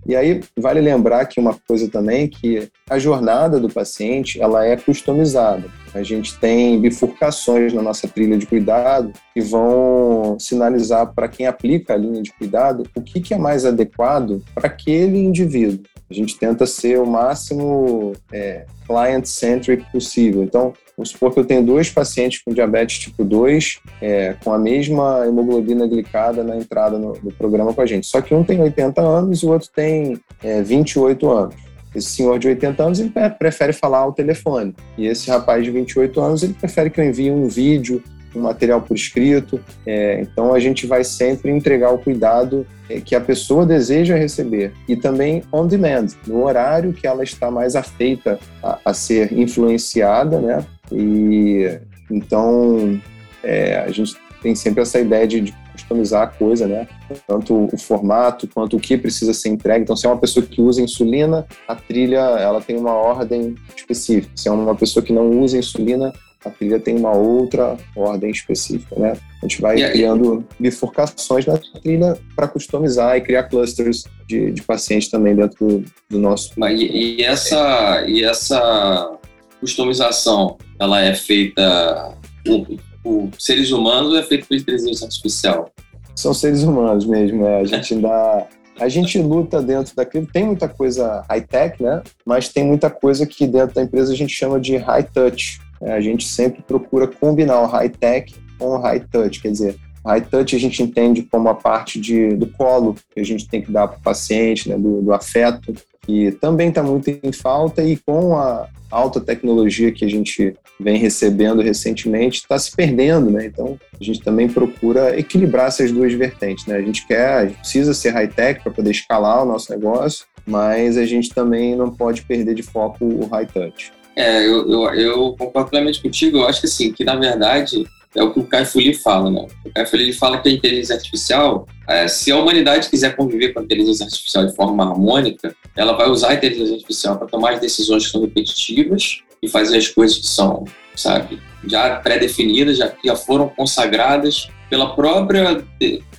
E aí vale lembrar que uma coisa também que a jornada do paciente ela é customizada. A gente tem bifurcações na nossa trilha de cuidado que vão sinalizar para quem aplica a linha de cuidado o que, que é mais adequado para aquele indivíduo. A gente tenta ser o máximo é, client-centric possível. Então, vamos supor que eu tenho dois pacientes com diabetes tipo 2, é, com a mesma hemoglobina glicada na entrada no, no, programa com a gente. Só que um tem 80 anos e o outro tem é, 28 anos. Esse senhor de 80 anos ele prefere falar ao telefone. E esse rapaz de 28 anos ele prefere que eu envie um vídeo um material por escrito. É, então a gente vai sempre entregar o cuidado é, que a pessoa deseja receber e também on demand, no horário que ela está mais afeita a, a ser influenciada, né? E então é, a gente tem sempre essa ideia de, de customizar a coisa, né? Tanto o formato quanto o que precisa ser entregue. Então, se é uma pessoa que usa insulina, a trilha ela tem uma ordem específica. Se é uma pessoa que não usa insulina, a trilha tem uma outra ordem específica, né? A gente vai criando bifurcações na trilha para customizar e criar clusters de, de pacientes também dentro do, nosso. Mas e, e, essa e essa customização, ela é feita por, por seres humanos ou é feita por inteligência artificial? São seres humanos mesmo, né? A gente ainda a gente luta dentro daquilo, tem muita coisa high-tech, né? Mas tem muita coisa que dentro da empresa a gente chama de high-touch. É, a gente sempre procura combinar o high-tech com o high-touch, quer dizer, high-touch a gente entende como a parte de, do colo que a gente tem que dar para o paciente, né? do, do afeto, que também está muito em falta e com a alta tecnologia que a gente vem recebendo recentemente está se perdendo, né? Então a gente também procura equilibrar essas duas vertentes, né? A gente quer, a gente precisa ser high-tech para poder escalar o nosso negócio, mas a gente também não pode perder de foco o high-touch. É, eu, eu, eu concordo plenamente contigo. Eu acho que assim, que na verdade é o que o Kai Fuli fala, né? O Kai Fuli fala que a inteligência artificial, é, se a humanidade quiser conviver com a inteligência artificial de forma harmônica, ela vai usar a inteligência artificial para tomar as decisões que são repetitivas e fazer as coisas que são, sabe, já pré-definidas, já, já foram consagradas pela própria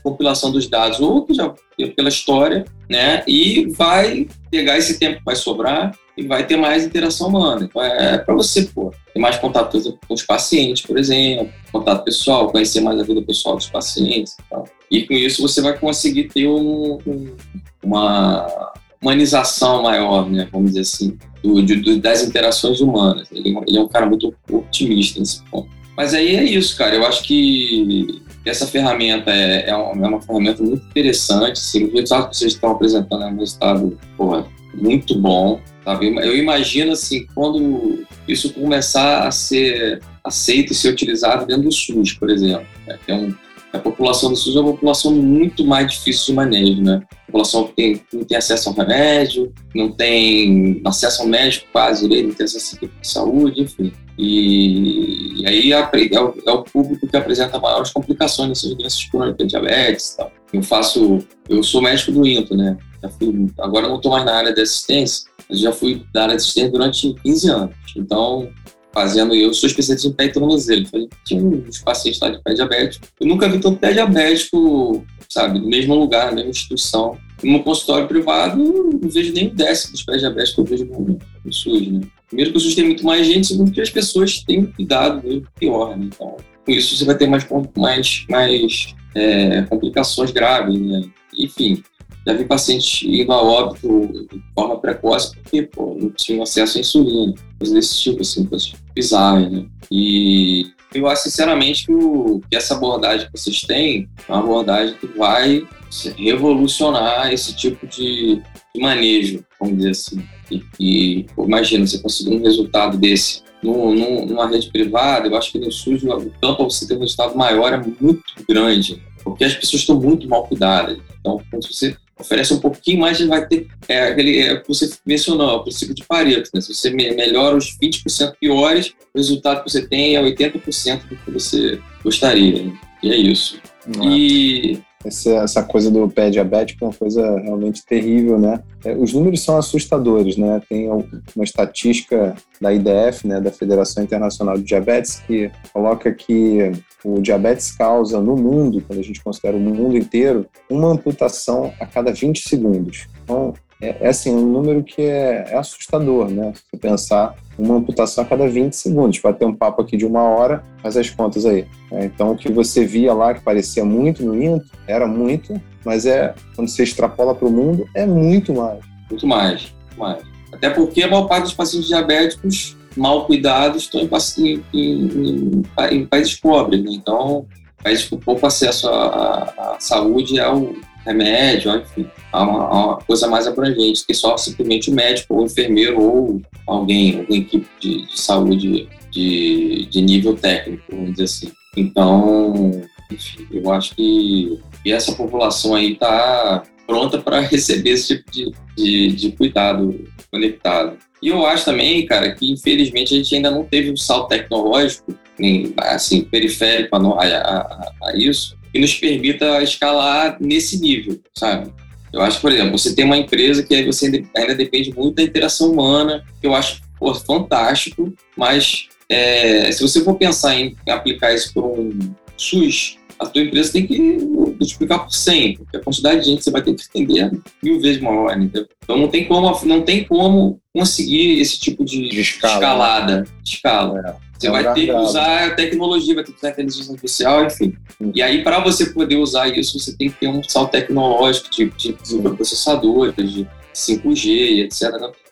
compilação dos dados ou já pela história, né? E vai pegar esse tempo que vai sobrar e vai ter mais interação humana. Então é para você, pô, ter mais contato com os pacientes, por exemplo, contato pessoal, conhecer mais a vida pessoal dos pacientes e tal. E com isso você vai conseguir ter um, um, uma humanização maior, né, vamos dizer assim, do, de, das interações humanas. Ele, ele, é um cara muito otimista nesse ponto. Mas aí é isso, cara. Eu acho que essa ferramenta é, é, uma, é uma ferramenta muito interessante. Assim, o resultado que vocês estão apresentando é um resultado porra, muito bom. Sabe? Eu imagino assim, quando isso começar a ser aceito e ser utilizado dentro do SUS, por exemplo. Né? É um, a população do SUS é uma população muito mais difícil de manejo, né? A população que tem, não tem acesso ao remédio, não tem acesso ao médico quase, não tem acesso à saúde, enfim. E, e aí é, é, o, é, o, público que apresenta maiores complicações nessas doenças crônicas, diabetes e tal. Eu faço, eu sou médico do INTO, né? Fui, agora não estou mais na área de assistência, mas já fui da área de durante 15 anos. Então, fazendo, eu sou especialista em pé e tornozelo. Falei, tinha uns pacientes lá de pé diabético. Eu nunca vi tanto pé diabético, sabe, no mesmo lugar, na mesma instituição. No consultório privado, não vejo nem um décimo dos pés diabéticos que eu vejo no, no SUS, né? Primeiro que o SUS tem muito mais gente, segundo que as pessoas têm cuidado mesmo pior, né? Então, com isso você vai ter mais, mais, mais é, complicações graves, né? Enfim, já vi pacientes indo a óbito de forma precoce porque pô, não tinham acesso à insulina, coisas desse tipo, assim, coisas bizarras, né? E eu acho sinceramente que, o, que essa abordagem que vocês têm é uma abordagem que vai revolucionar esse tipo de, de manejo, vamos dizer assim. E, e imagina, você conseguir um resultado desse no, no, numa rede privada, eu acho que no SUS o campo você ter um resultado maior é muito grande, porque as pessoas estão muito mal cuidadas. Então, quando você oferece um pouquinho mais, gente vai ter é, aquele é, que você mencionou, o princípio de Pareto. Né? Se você melhora os 20% piores, o resultado que você tem é 80% do que você gostaria. Né? E é isso. E essa, essa coisa do pé diabético é uma coisa realmente terrível, né? É, os números são assustadores, né? Tem uma estatística da IDF, né, da Federação Internacional de Diabetes, que coloca que o diabetes causa no mundo, quando a gente considera o mundo inteiro, uma amputação a cada 20 segundos. Então, é, é assim, um número que é, é assustador, né? Se pensar uma amputação a cada 20 segundos. Vai ter um papo aqui de uma hora, faz as contas aí. É, então, o que você via lá, que parecia muito no INTO, era muito, mas é quando você extrapola para o mundo, é muito mais. Muito mais, muito mais. Até porque a maior parte dos pacientes diabéticos mal cuidados estão em, em, em, em países pobres. Né? Então, países com pouco acesso à, à saúde ao remédio, enfim, a uma, a uma, coisa mais abrangente, que só simplesmente o médico ou o enfermeiro ou alguém, alguma equipe de, de saúde de, de, nível técnico, vamos dizer assim. Então, enfim, eu acho que essa população aí está pronta para receber esse tipo de, de, de cuidado conectado. E eu acho também, cara, que infelizmente a gente ainda não teve um salto tecnológico, nem, assim, periférico a, a, a, isso, que nos permita escalar nesse nível, sabe? Eu acho, por exemplo, você tem uma empresa que aí você ainda depende muito da interação humana, que eu acho pô, fantástico, mas é, se você for pensar em aplicar isso para um SUS, a tua empresa tem que multiplicar por 100, porque a quantidade de gente que você vai ter que atender é mil vezes maior. Entendeu? Então não tem como, não tem como conseguir esse tipo de, de escala, escalada, de escala. É. Você é vai ter que usar a tecnologia, vai ter que usar a inteligência artificial, enfim. Hum. E aí, para você poder usar isso, você tem que ter um salto tecnológico de, de, de processadores, de 5G e etc.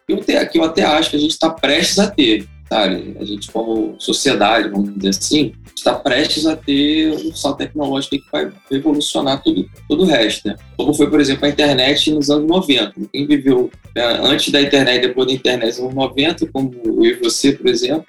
Eu até, eu até acho que a gente está prestes a ter, sabe? A gente, como sociedade, vamos dizer assim, está prestes a ter um salto tecnológico que vai revolucionar tudo, todo o resto, né? Como foi, por exemplo, a internet nos anos 90. Quem viveu né, antes da internet e depois da internet nos anos 90, como eu e você, por exemplo,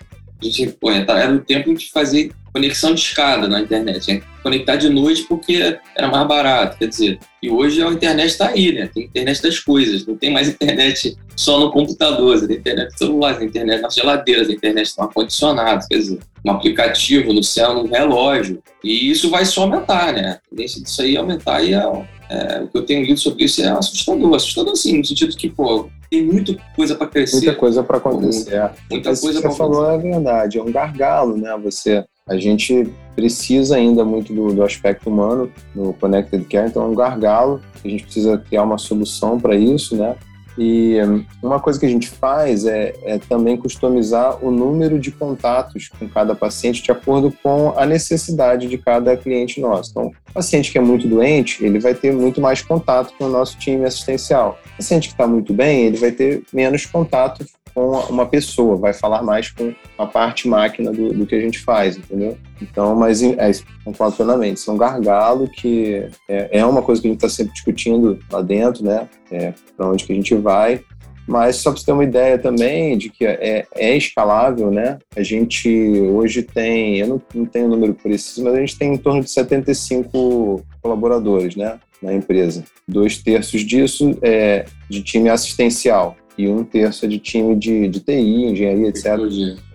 a gente, pô, era o tempo de fazer conexão de escada na internet. Né? Conectar de noite porque era mais barato, quer dizer. E hoje a internet está aí, né? Tem internet das coisas. Não tem mais internet só no computador, tem internet no celular, tem internet nas geladeiras, tem internet no ar-condicionado, quer dizer, um aplicativo no céu, no relógio. E isso vai só aumentar, né? A tendência disso aí é aumentar e é, é, o que eu tenho lido sobre isso é assustador. Assustador, sim, no sentido que, pô, tem muita coisa para crescer. Muita coisa para acontecer. Muita, muita coisa para Você falou é verdade, é um gargalo, né? Você, a gente precisa ainda muito do, do aspecto humano no Connected Care, então é um gargalo. A gente precisa criar uma solução para isso, né? E hum, uma coisa que a gente faz é, é, também customizar o número de contatos com cada paciente de acordo com a necessidade de cada cliente nosso. Então, o paciente que é muito doente, ele vai ter muito mais contato com o nosso time assistencial. O paciente que está muito bem, ele vai ter menos contato com uma pessoa, vai falar mais com a parte máquina do, do que a gente faz, entendeu? Então, mas é, concordo plenamente, isso é um gargalo que é, é uma coisa que a gente está sempre discutindo lá dentro, né? É, para onde que a gente vai. Mas só para você ter uma ideia também de que é, é escalável, né? A gente hoje tem, eu não, não tenho o número preciso, mas a gente tem em torno de 75 colaboradores, né? Na empresa. Dois terços disso é de time assistencial e um terço é de time de, de TI, engenharia, etc.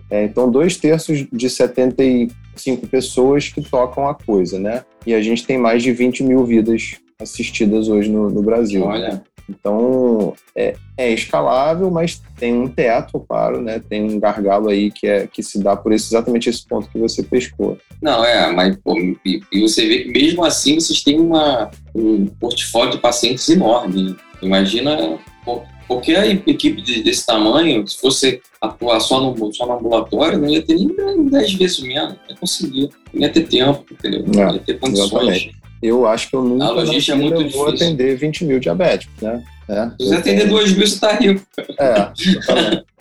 É, então, dois terços de 75 pessoas que tocam a coisa, né? E a gente tem mais de 20 mil vidas assistidas hoje no, no Brasil. Olha. Então, é, é, escalável, mas tem um teto, claro, né? Tem um gargalo aí que, é, que se dá por esse, exatamente esse ponto que você pescou. Não, é, mas pô, e, e, você vê que mesmo assim vocês têm uma, um portfólio de pacientes enorme. Né? Imagina pô, qualquer equipe desse tamanho, se fosse atuar só no, só no ambulatório, não ia ter nem 10 vezes menos, não ia conseguir, não ia ter tempo, entendeu? Não ia ter condições. Exatamente. Eu acho que eu nunca a logística é muito vou difícil. atender 20 mil diabéticos, né? É, se você atender tenho... 2 mil, você está rico. É,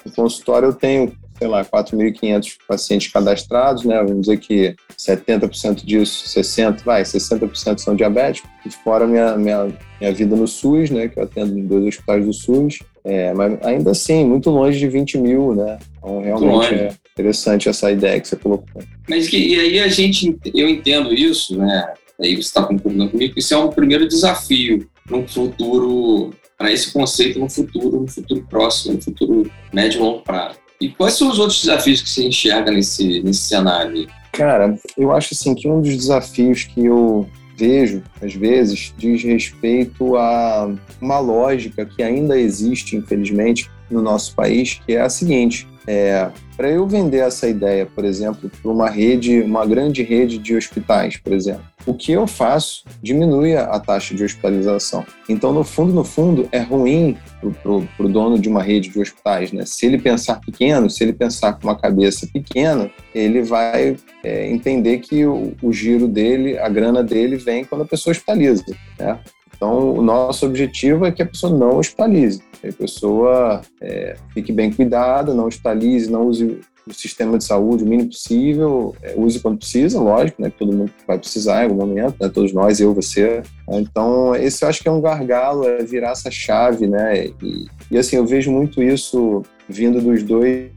no consultório eu tenho sei lá, 4.500 pacientes cadastrados, né? Vamos dizer que 70% disso, 60%, vai, 60% são diabéticos, e fora minha, minha, minha vida no SUS, né? Que eu atendo em dois hospitais do SUS, é, mas ainda assim, muito longe de 20 mil, né? Então, realmente é interessante essa ideia que você colocou. Mas que, e aí a gente, eu entendo isso, né? Aí você está concordando comigo, isso é um primeiro desafio para um futuro, para esse conceito no futuro, no futuro próximo, no futuro médio e longo prazo. E quais são os outros desafios que você enxerga nesse, nesse cenário? Cara, eu acho assim que um dos desafios que eu vejo, às vezes, diz respeito a uma lógica que ainda existe, infelizmente, no nosso país, que é a seguinte: é, para eu vender essa ideia, por exemplo, para uma rede, uma grande rede de hospitais, por exemplo, o que eu faço diminui a taxa de hospitalização. Então, no fundo, no fundo, é ruim para o dono de uma rede de hospitais, né? Se ele pensar pequeno, se ele pensar com uma cabeça pequena, ele vai é, entender que o, o giro dele, a grana dele, vem quando a pessoa hospitaliza, né? Então, o nosso objetivo é que a pessoa não hospitalize, que a pessoa é, fique bem cuidada, não hospitalize, não use o sistema de saúde o mínimo possível, é, use quando precisa, lógico, né? Todo mundo vai precisar em algum momento, né? Todos nós, eu, você. Então, esse eu acho que é um gargalo, é virar essa chave, né? E, e assim, eu vejo muito isso vindo dos dois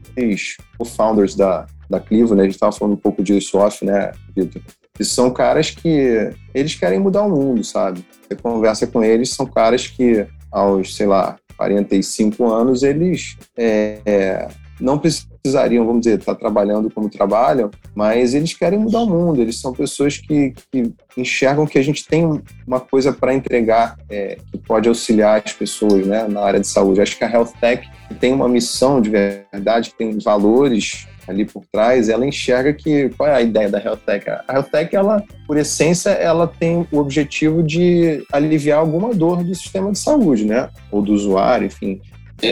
co-founders da, da Clivo, né? A gente estava falando um pouco disso off, né, Vitor? E são caras que eles querem mudar o mundo, sabe? Você conversa com eles, são caras que aos, sei lá, 45 anos, eles é, é, não precisariam, vamos dizer, estar trabalhando como trabalham, mas eles querem mudar o mundo. Eles são pessoas que, que enxergam que a gente tem uma coisa para entregar é, que pode auxiliar as pessoas né, na área de saúde. Acho que a Health Tech tem uma missão de verdade, tem valores ali por trás, ela enxerga que qual é a ideia da Health Tech? A Health Tech, ela, por essência, ela tem o objetivo de aliviar alguma dor do sistema de saúde, né? Ou do usuário, enfim.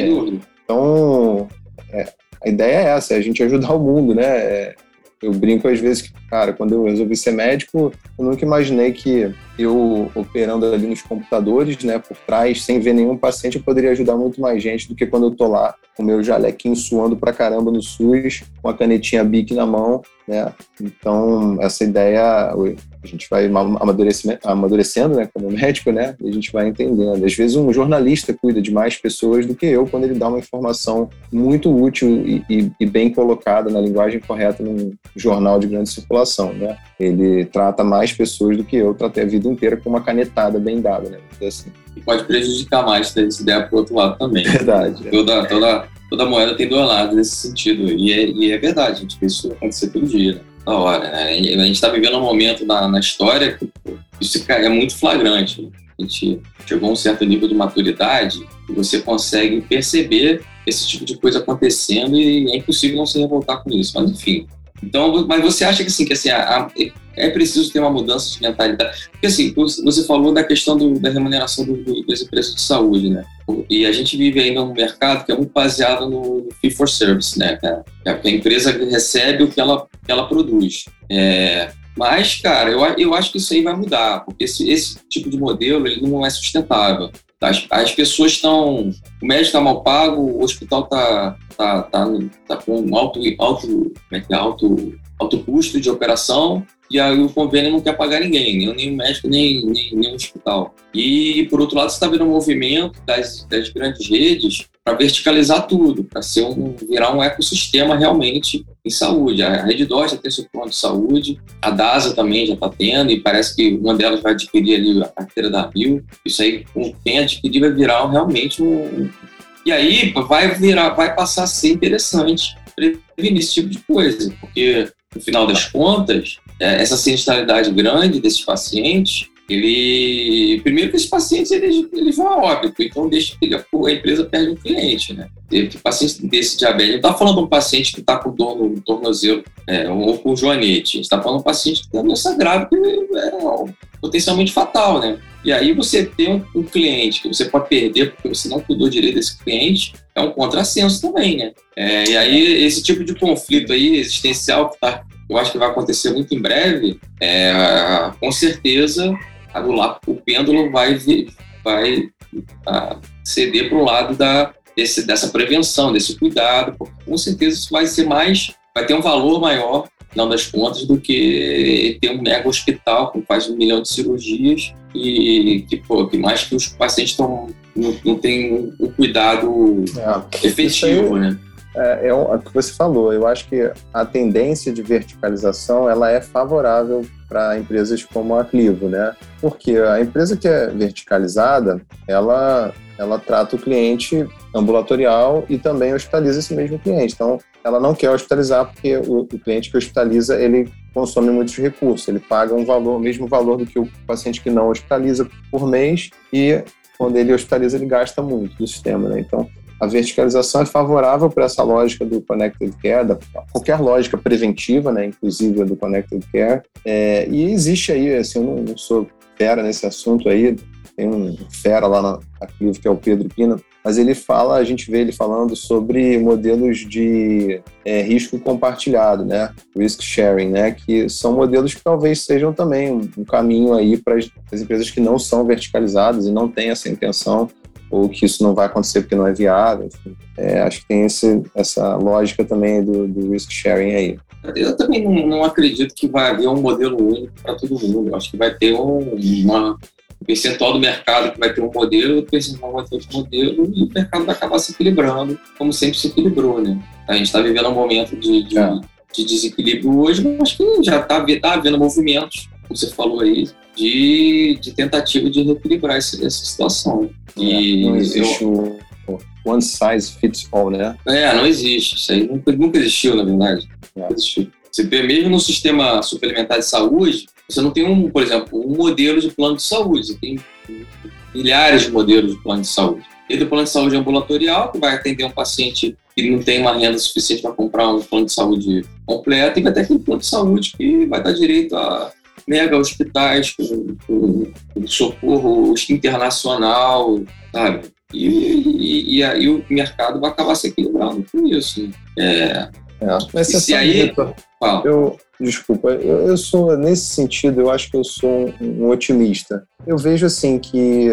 Dúvida. Então, é, a ideia é essa, é a gente ajudar o mundo, né? É, eu brinco às vezes que, cara, quando eu resolvi ser médico, eu nunca imaginei que eu operando ali nos computadores, né, por trás, sem ver nenhum paciente, eu poderia ajudar muito mais gente do que quando eu tô lá com meu jalequinho suando pra caramba no SUS, com a canetinha BIC na mão, né? Então, essa ideia a gente vai amadurecendo, né, como médico, né, e a gente vai entendendo. Às vezes um jornalista cuida de mais pessoas do que eu quando ele dá uma informação muito útil e, e, e bem colocada na linguagem correta num jornal de grande circulação, né. Ele trata mais pessoas do que eu tratei a vida inteira com uma canetada bem dada, né, assim. E pode prejudicar mais ter essa ideia pro outro lado também. Verdade. Toda, toda, toda moeda tem dois lados nesse sentido, e é, e é verdade, a gente vê isso acontecer todo dia, né da hora, né? A gente está vivendo um momento na, na história que isso é muito flagrante. Né? A gente chegou a um certo nível de maturidade e você consegue perceber esse tipo de coisa acontecendo e é impossível não se revoltar com isso. Mas enfim, então, mas você acha que assim, que assim, a, a, é preciso ter uma mudança de mentalidade? Porque assim, você falou da questão do, da remuneração do, do, empresas de saúde, né? E a gente vive ainda num mercado que é muito baseado no fee for service, né? Que a, empresa recebe o que ela, que ela produz. É, mas, cara, eu, eu acho que isso aí vai mudar, porque esse, esse tipo de modelo ele não é sustentável. As, as pessoas estão. O médico está mal pago, o hospital está tá, tá, tá com alto, alto, é é? alto, alto custo de operação e aí o convênio não quer pagar ninguém, nem, nem o médico, nem, nem, nem o hospital. E, por outro lado, você está vendo um movimento das, das grandes redes para verticalizar tudo, para ser um, virar um ecossistema realmente em saúde. A Rede Dó já tem seu plano de saúde, a DASA também já está tendo, e parece que uma delas vai adquirir ali a carteira da Rio. Isso aí, com quem adquirir, vai virar realmente um. E aí vai virar, vai passar a ser interessante prevenir esse tipo de coisa, porque no final das contas, é, essa sinistralidade grande desses pacientes, ele primeiro que esses pacientes eles, eles vão a óbito, então deixa a empresa perde um cliente, né? Que paciente desse diabetes, não está falando de um paciente que está com dor no tornozelo é, ou com joanete, está falando de um paciente que tem doença grave que é potencialmente fatal, né? E aí você tem um, um, cliente que você pode perder porque você não cuidou direito desse cliente, é um contrassenso também, né? É, e aí esse tipo de conflito aí existencial que tá, eu acho que vai acontecer muito em breve, é, com certeza o, o pêndulo vai, vai a, ceder para o lado da, desse, dessa prevenção, desse cuidado, porque com certeza isso vai ser mais, vai ter um valor maior, não das contas, do que ter um mega hospital com quase um milhão de cirurgias e que, pô, que mais que os pacientes estão não, não tem o cuidado é, efetivo, aí, né? É, é o que você falou. Eu acho que a tendência de verticalização ela é favorável para empresas como a Clivo, né? Porque a empresa que é verticalizada, ela ela trata o cliente ambulatorial e também hospitaliza esse mesmo cliente. Então, ela não quer hospitalizar porque o, o cliente que hospitaliza ele consome muitos recursos. Ele paga um valor, o mesmo valor do que o paciente que não hospitaliza por mês e quando ele hospitaliza ele gasta muito do sistema, né? Então, a verticalização é favorável para essa lógica do Connected Care, da, qualquer lógica preventiva, né, inclusive a do Connected Care. É, e existe aí, assim, eu não, não, sou fera nesse assunto aí, tem um fera lá na, na Clivo, que é o Pedro Pina, mas ele fala, a gente vê ele falando sobre modelos de é, risco compartilhado, né, risk sharing, né, que são modelos que talvez sejam também um, um caminho aí para as empresas que não são verticalizadas e não têm essa intenção ou que isso não vai acontecer porque não é viável. Enfim. É, acho que tem esse, essa lógica também do, do risk sharing aí. Eu também não, não, acredito que vai haver um modelo único para todo mundo. Eu acho que vai ter um, uma, um percentual do mercado que vai ter um modelo, outro percentual vai ter outro modelo, e o mercado vai acabar se equilibrando, como sempre se equilibrou. Né? A gente está vivendo um momento de, de, é. de, desequilíbrio hoje, mas acho que já está tá havendo movimentos, você falou aí, de, de tentativa de reequilibrar essa, essa situação. E não existe eu... o one size fits all, né? É, não existe. Isso aí nunca, nunca existiu, na verdade. Nunca existiu. Você vê mesmo no sistema suplementar de saúde, você não tem um, por exemplo, um modelo de plano de saúde. Você tem milhares de modelos de plano de saúde. E do plano de saúde ambulatorial, que vai atender um paciente que não tem uma renda suficiente para comprar um plano de saúde completo, e vai ter aquele plano de saúde que vai dar direito a mega hospitais socorro internacional, sabe? E, e, e, aí o mercado vai acabar se equilibrando com isso. Né? É, é, mas se aí, eu, desculpa, eu, eu, sou, nesse sentido, eu acho que eu sou um, um otimista. Eu vejo assim que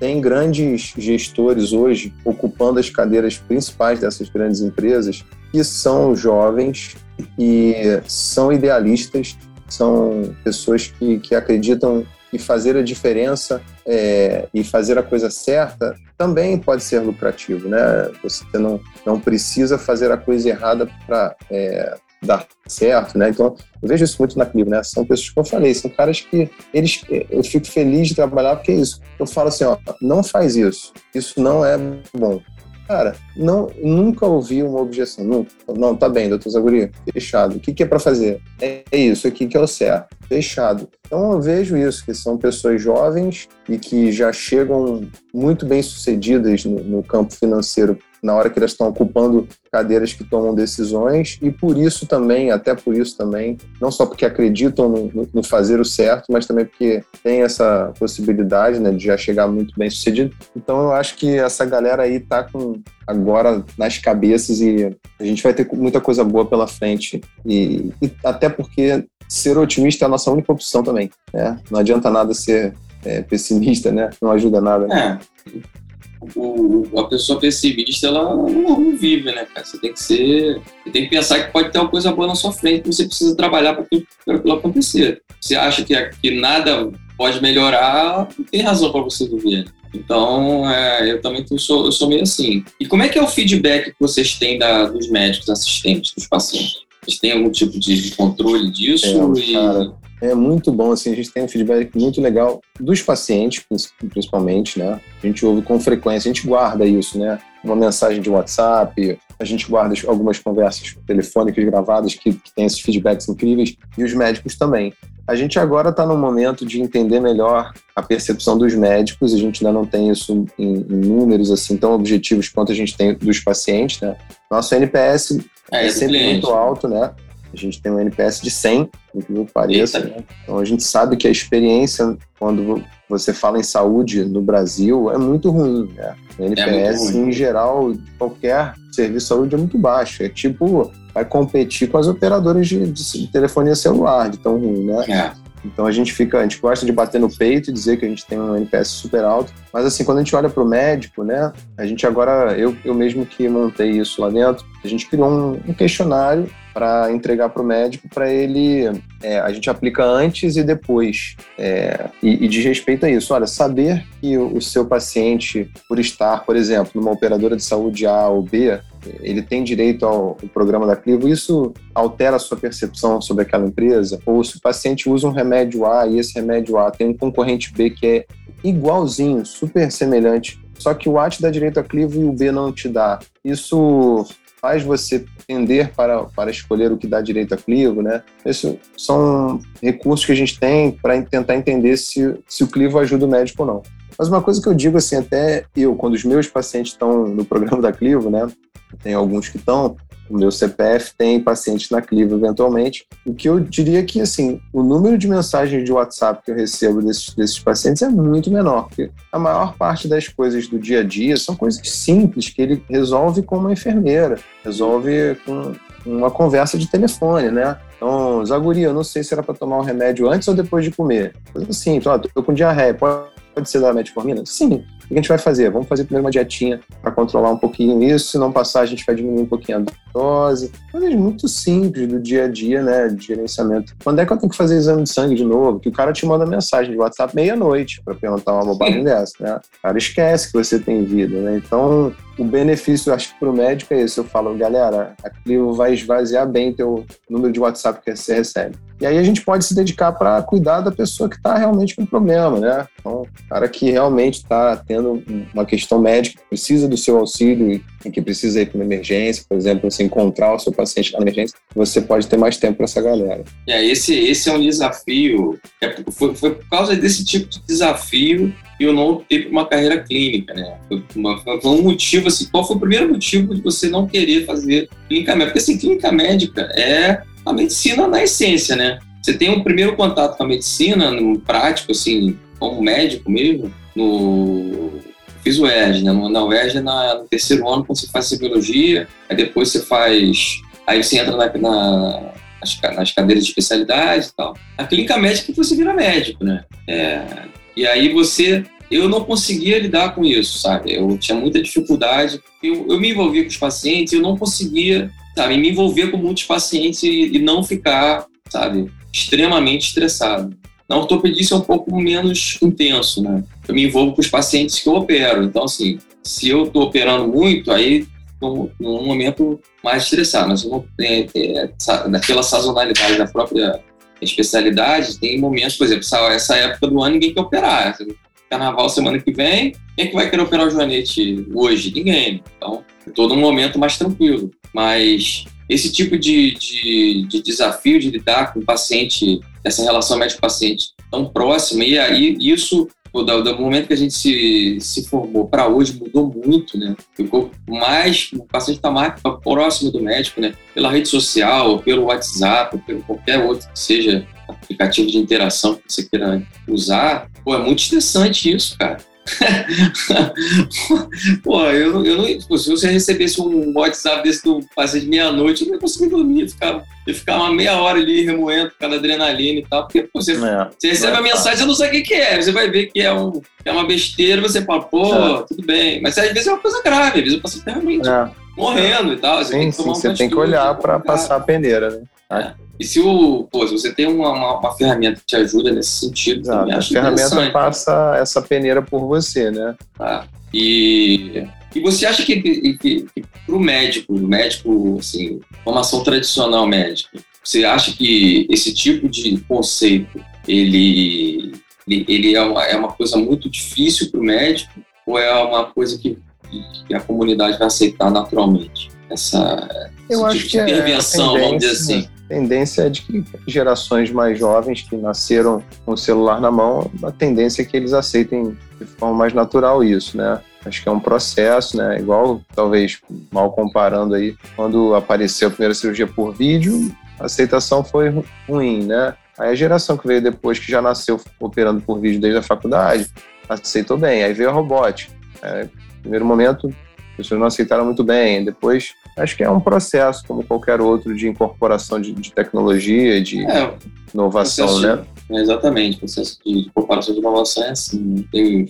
tem grandes gestores hoje ocupando as cadeiras principais dessas grandes empresas que são jovens e são idealistas, são pessoas que, que acreditam que fazer a diferença é, e fazer a coisa certa também pode ser lucrativo, né? Você não, não precisa fazer a coisa errada para é, dar certo, né? Então, eu vejo isso muito na Clivo, né? São pessoas que eu falei, são caras que eles, eu fico feliz de trabalhar porque é isso. Eu falo assim, ó, não faz isso, isso não é bom. Cara, não, nunca ouvi uma objeção. Nunca. Não, tá bem, doutor Zaguri, fechado. O que, que é para fazer? É isso aqui que é o certo. Fechado. Então eu vejo isso, que são pessoas jovens e que já chegam muito bem sucedidas no, no campo financeiro na hora que elas estão ocupando cadeiras que tomam decisões e por isso também, até por isso também, não só porque acreditam no, no fazer o certo, mas também porque tem essa possibilidade né, de já chegar muito bem sucedido. Então eu acho que essa galera aí tá com agora nas cabeças e a gente vai ter muita coisa boa pela frente e, e até porque ser otimista é a nossa única opção também, né? Não adianta nada ser é, pessimista, né? Não ajuda nada. Né? É o, a pessoa pessimista ela não, vive, né, cara? Você tem que ser. Você tem que pensar que pode ter uma coisa boa na sua frente que você precisa trabalhar para aquilo acontecer. Você acha que, que nada pode melhorar, não tem razão para você viver. Então, é, eu também sou, eu sou meio assim. E como é que é o feedback que vocês têm da, dos médicos assistentes, dos pacientes? Vocês têm algum tipo de controle disso? É, e... cara, é muito bom, assim, a gente tem um feedback muito legal dos pacientes, principalmente, né? A gente ouve com frequência, a gente guarda isso, né? Uma mensagem de WhatsApp, a gente guarda algumas conversas telefônicas gravadas que, que tem esses feedbacks incríveis, e os médicos também. A gente agora está no momento de entender melhor a percepção dos médicos, a gente ainda não tem isso em, em, números assim tão objetivos quanto a gente tem dos pacientes, né? Nosso NPS é, é sempre cliente. muito alto, né? A gente tem um NPS de 100, incrível que pareça. Né? Então a gente sabe que a experiência, quando você fala em saúde no Brasil, é muito ruim. Né? O NPS, é em geral, qualquer serviço de saúde é muito baixo. É tipo, vai competir com as operadoras de, de telefonia celular, de tão ruim, né? É. Então a gente fica, a gente gosta de bater no peito e dizer que a gente tem um NPS super alto, mas assim, quando a gente olha para o médico, né, a gente agora, eu, eu mesmo que montei isso lá dentro, a gente criou um, um questionário para entregar para o médico, para ele, é, a gente aplica antes e depois, é, e, e diz respeito a isso. Olha, saber que o, o seu paciente, por estar, por exemplo, numa operadora de saúde A ou B, ele tem direito ao, ao, programa da Clivo, isso altera a sua percepção sobre aquela empresa? Ou se o paciente usa um remédio A e esse remédio A tem um concorrente B que é igualzinho, super semelhante, só que o A te dá direito a Clivo e o B não te dá. Isso faz você tender para, para escolher o que dá direito a Clivo, né? Esses são recursos que a gente tem para tentar entender se, se o Clivo ajuda o médico ou não. Mas uma coisa que eu digo assim, até eu, quando os meus pacientes estão no programa da Clivo, né? Tem alguns que estão, o meu CPF tem pacientes na Clivo eventualmente. O que eu diria que, assim, o número de mensagens de WhatsApp que eu recebo desses, desses pacientes é muito menor, porque a maior parte das coisas do dia a dia são coisas simples que ele resolve com uma enfermeira, resolve com uma conversa de telefone, né? Então, Zaguri, eu não sei se era para tomar um remédio antes ou depois de comer. Coisa assim, tô, tô com diarreia, pode pode ser da metformina? Sim. O que a gente vai fazer? Vamos fazer primeiro uma dietinha para controlar um pouquinho isso. Se não passar, a gente vai diminuir um pouquinho a medicamentosa, coisas muito simples do dia a dia, né, de gerenciamento. Quando é que eu tenho que fazer exame de sangue de novo? Que o cara te manda mensagem de WhatsApp meia-noite para perguntar uma bobagem dessa, né? O cara esquece que você tem vida, né? Então, o benefício, acho que para o médico é esse. Eu falo, galera, a Clio vai esvaziar bem teu número de WhatsApp que você recebe. E aí a gente pode se dedicar para cuidar da pessoa que está realmente com problema, né? Então, o cara que realmente está tendo uma questão médica, precisa do seu auxílio e que precisa ir para uma emergência, por exemplo, você encontrar o seu paciente na emergência, você pode ter mais tempo para essa galera. É, esse, esse é um desafio. É, foi, foi por causa desse tipo de desafio eu não ter uma carreira clínica, né? Uma, um motivo, assim, qual foi o primeiro motivo de você não querer fazer clínica médica? Porque, assim, clínica médica é a medicina na essência, né? Você tem um primeiro contato com a medicina, no prático, assim, como médico mesmo, no fiz o ERG, né? Na UERJ, na, no terceiro ano, quando você faz semiologia, aí depois você faz. Aí você entra na, na nas, cadeiras de especialidade e tal. A clínica médica você vira médico, né? É, e aí você. Eu não conseguia lidar com isso, sabe? Eu tinha muita dificuldade. Eu, eu me envolvia com os pacientes, eu não conseguia sabe, me envolver com muitos pacientes e, e não ficar, sabe, extremamente estressado. Na ortopedia isso é um pouco menos intenso, né? Eu me envolvo com os pacientes que eu opero. Então, assim, se eu estou operando muito, aí estou num momento mais estressado. Mas eu é, é, naquela sazonalidade da própria especialidade, tem momentos, por exemplo, essa, época do ano ninguém quer operar. Carnaval semana que vem, quem é que vai querer operar o joanete hoje? Ninguém. Então, estou num momento mais tranquilo. Mas esse tipo de, de, de, desafio de lidar com o paciente, essa relação médico-paciente tão próxima, e aí isso, do, do momento que a gente se, se formou para hoje, mudou muito, né? Ficou mais, o paciente está mais próximo do médico, né? Pela rede social, pelo WhatsApp, pelo qualquer outro que seja aplicativo de interação que você queira usar. Pô, é muito estressante isso, cara. Pô, eu, eu não. Tipo, se você recebesse um WhatsApp desse do paciente de meia-noite, eu não ia conseguir dormir. Eu ficava, eu ficava uma meia hora ali remoendo cada adrenalina e tal. Porque pô, você, é, você recebe é a mensagem, você não sabe o que, é. Você vai ver que é, um, é uma besteira, você fala, pô, é. tudo bem. Mas às vezes é uma coisa grave, às vezes o paciente tá realmente é. morrendo e tal. Você sim, tem que, sim, você tem que olhar para passar a peneira, né? É. E se, o, pô, se você tem uma, uma, uma, ferramenta que te ajuda nesse sentido, Exato. a ferramenta passa essa peneira por você, né? Ah, e, e você acha que, que, que, que para o médico, o médico, assim, formação tradicional médica, você acha que esse tipo de conceito ele, ele, ele é, uma, é uma coisa muito difícil para o médico ou é uma coisa que, que a comunidade vai aceitar naturalmente? Essa, Eu acho tipo que de é intervenção, é vamos dizer assim tendência é de que gerações mais jovens que nasceram com o celular na mão, a tendência é que eles aceitem de forma mais natural isso, né? Acho que é um processo, né? Igual, talvez, mal comparando aí, quando apareceu a primeira cirurgia por vídeo, a aceitação foi ruim, né? Aí a geração que veio depois, que já nasceu operando por vídeo desde a faculdade, aceitou bem. Aí veio a robótica. É, primeiro momento, as pessoas não aceitaram muito bem. Depois Acho que é um processo, como qualquer outro, de incorporação de, de tecnologia, de é, inovação, né? De, exatamente, o processo de incorporação de inovação é assim. Né? Tem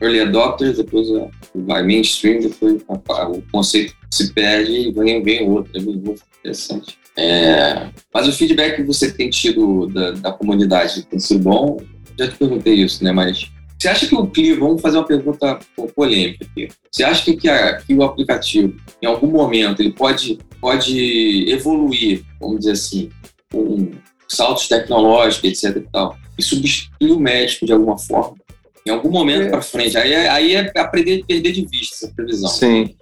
early adopters, depois vai mainstream, depois o conceito se perde e vem, vem outro, vem outro. Interessante. É, mas o feedback que você tem tido da, da comunidade tem sido bom? Já te perguntei isso, né? Mas você acha que o Clio, vamos fazer uma pergunta polêmica aqui. Você acha que, a, que, o aplicativo, em algum momento, ele pode, pode evoluir, vamos dizer assim, com saltos tecnológicos, etc e tal, e substituir o médico de alguma forma? Em algum momento é. para frente. Aí, é, aí é aprender a perder de vista essa previsão. Sim.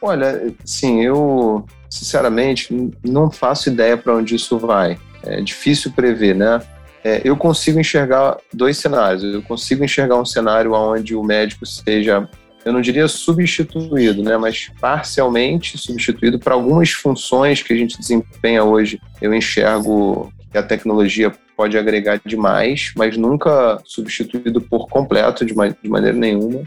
Olha, sim, eu sinceramente não faço ideia para onde isso vai. É difícil prever, né? É, eu consigo enxergar dois cenários. Eu consigo enxergar um cenário onde o médico seja, eu não diria substituído, né, mas parcialmente substituído para algumas funções que a gente desempenha hoje. Eu enxergo que a tecnologia pode agregar demais, mas nunca substituído por completo de, de maneira nenhuma.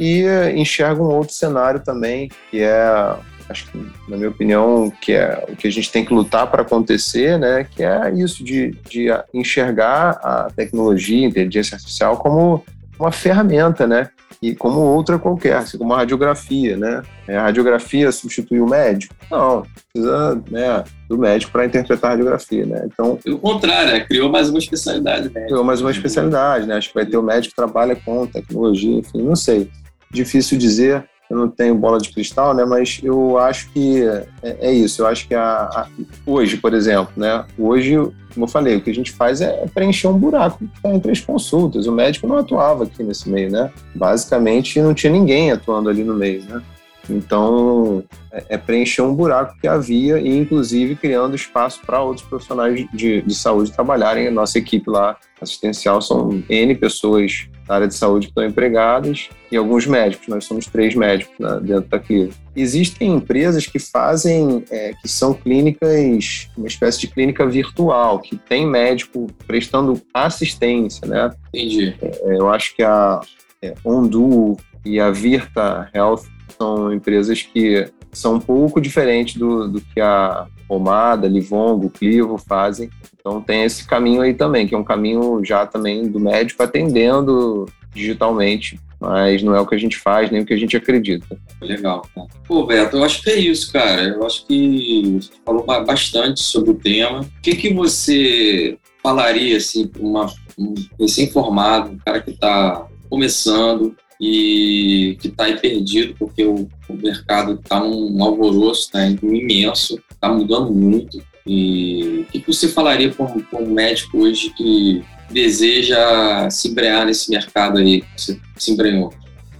E enxergo um outro cenário também, que é acho que, na minha opinião, que é o que a gente tem que lutar para acontecer, né, que é isso de, de enxergar a tecnologia, a inteligência artificial como uma ferramenta, né, e como outra qualquer, assim como a radiografia, né? É, a radiografia substitui o médico? Não, precisa né, do médico para interpretar a radiografia, né? Então, pelo contrário, né? criou mais uma especialidade. Né? Criou mais uma especialidade, né? Acho que vai ter o médico que trabalha com tecnologia, enfim, não sei. Difícil dizer eu não tenho bola de cristal, né? Mas eu acho que é, é isso. Eu acho que a, a, hoje, por exemplo, né? Hoje, como eu falei, o que a gente faz é preencher um buraco que está entre as consultas. O médico não atuava aqui nesse meio, né? Basicamente, não tinha ninguém atuando ali no meio, né? Então, é, é preencher um buraco que havia e, inclusive, criando espaço para outros profissionais de, de saúde trabalharem. A nossa equipe lá assistencial são N pessoas da área de saúde que estão empregadas e alguns médicos. Nós somos três médicos né, dentro da clínica. Existem empresas que fazem, é, que são clínicas, uma espécie de clínica virtual, que tem médico prestando assistência, né? Entendi. É, eu acho que a é, Ondu e a Virta Health são empresas que são um pouco diferentes do, do que a Pomada, Livongo, Clivo fazem. Então tem esse caminho aí também, que é um caminho já também do médico atendendo digitalmente, mas não é o que a gente faz, nem o que a gente acredita. Legal. Pô, Beto, eu acho que é isso, cara. Eu acho que você falou bastante sobre o tema. O que, que você falaria, assim, para um recém-formado, um cara que está começando, e que está aí perdido porque o, o mercado está um alvoroço, está imenso, está mudando muito. E o que você falaria para um, médico hoje que deseja se embrear nesse mercado aí que você se embrenhou?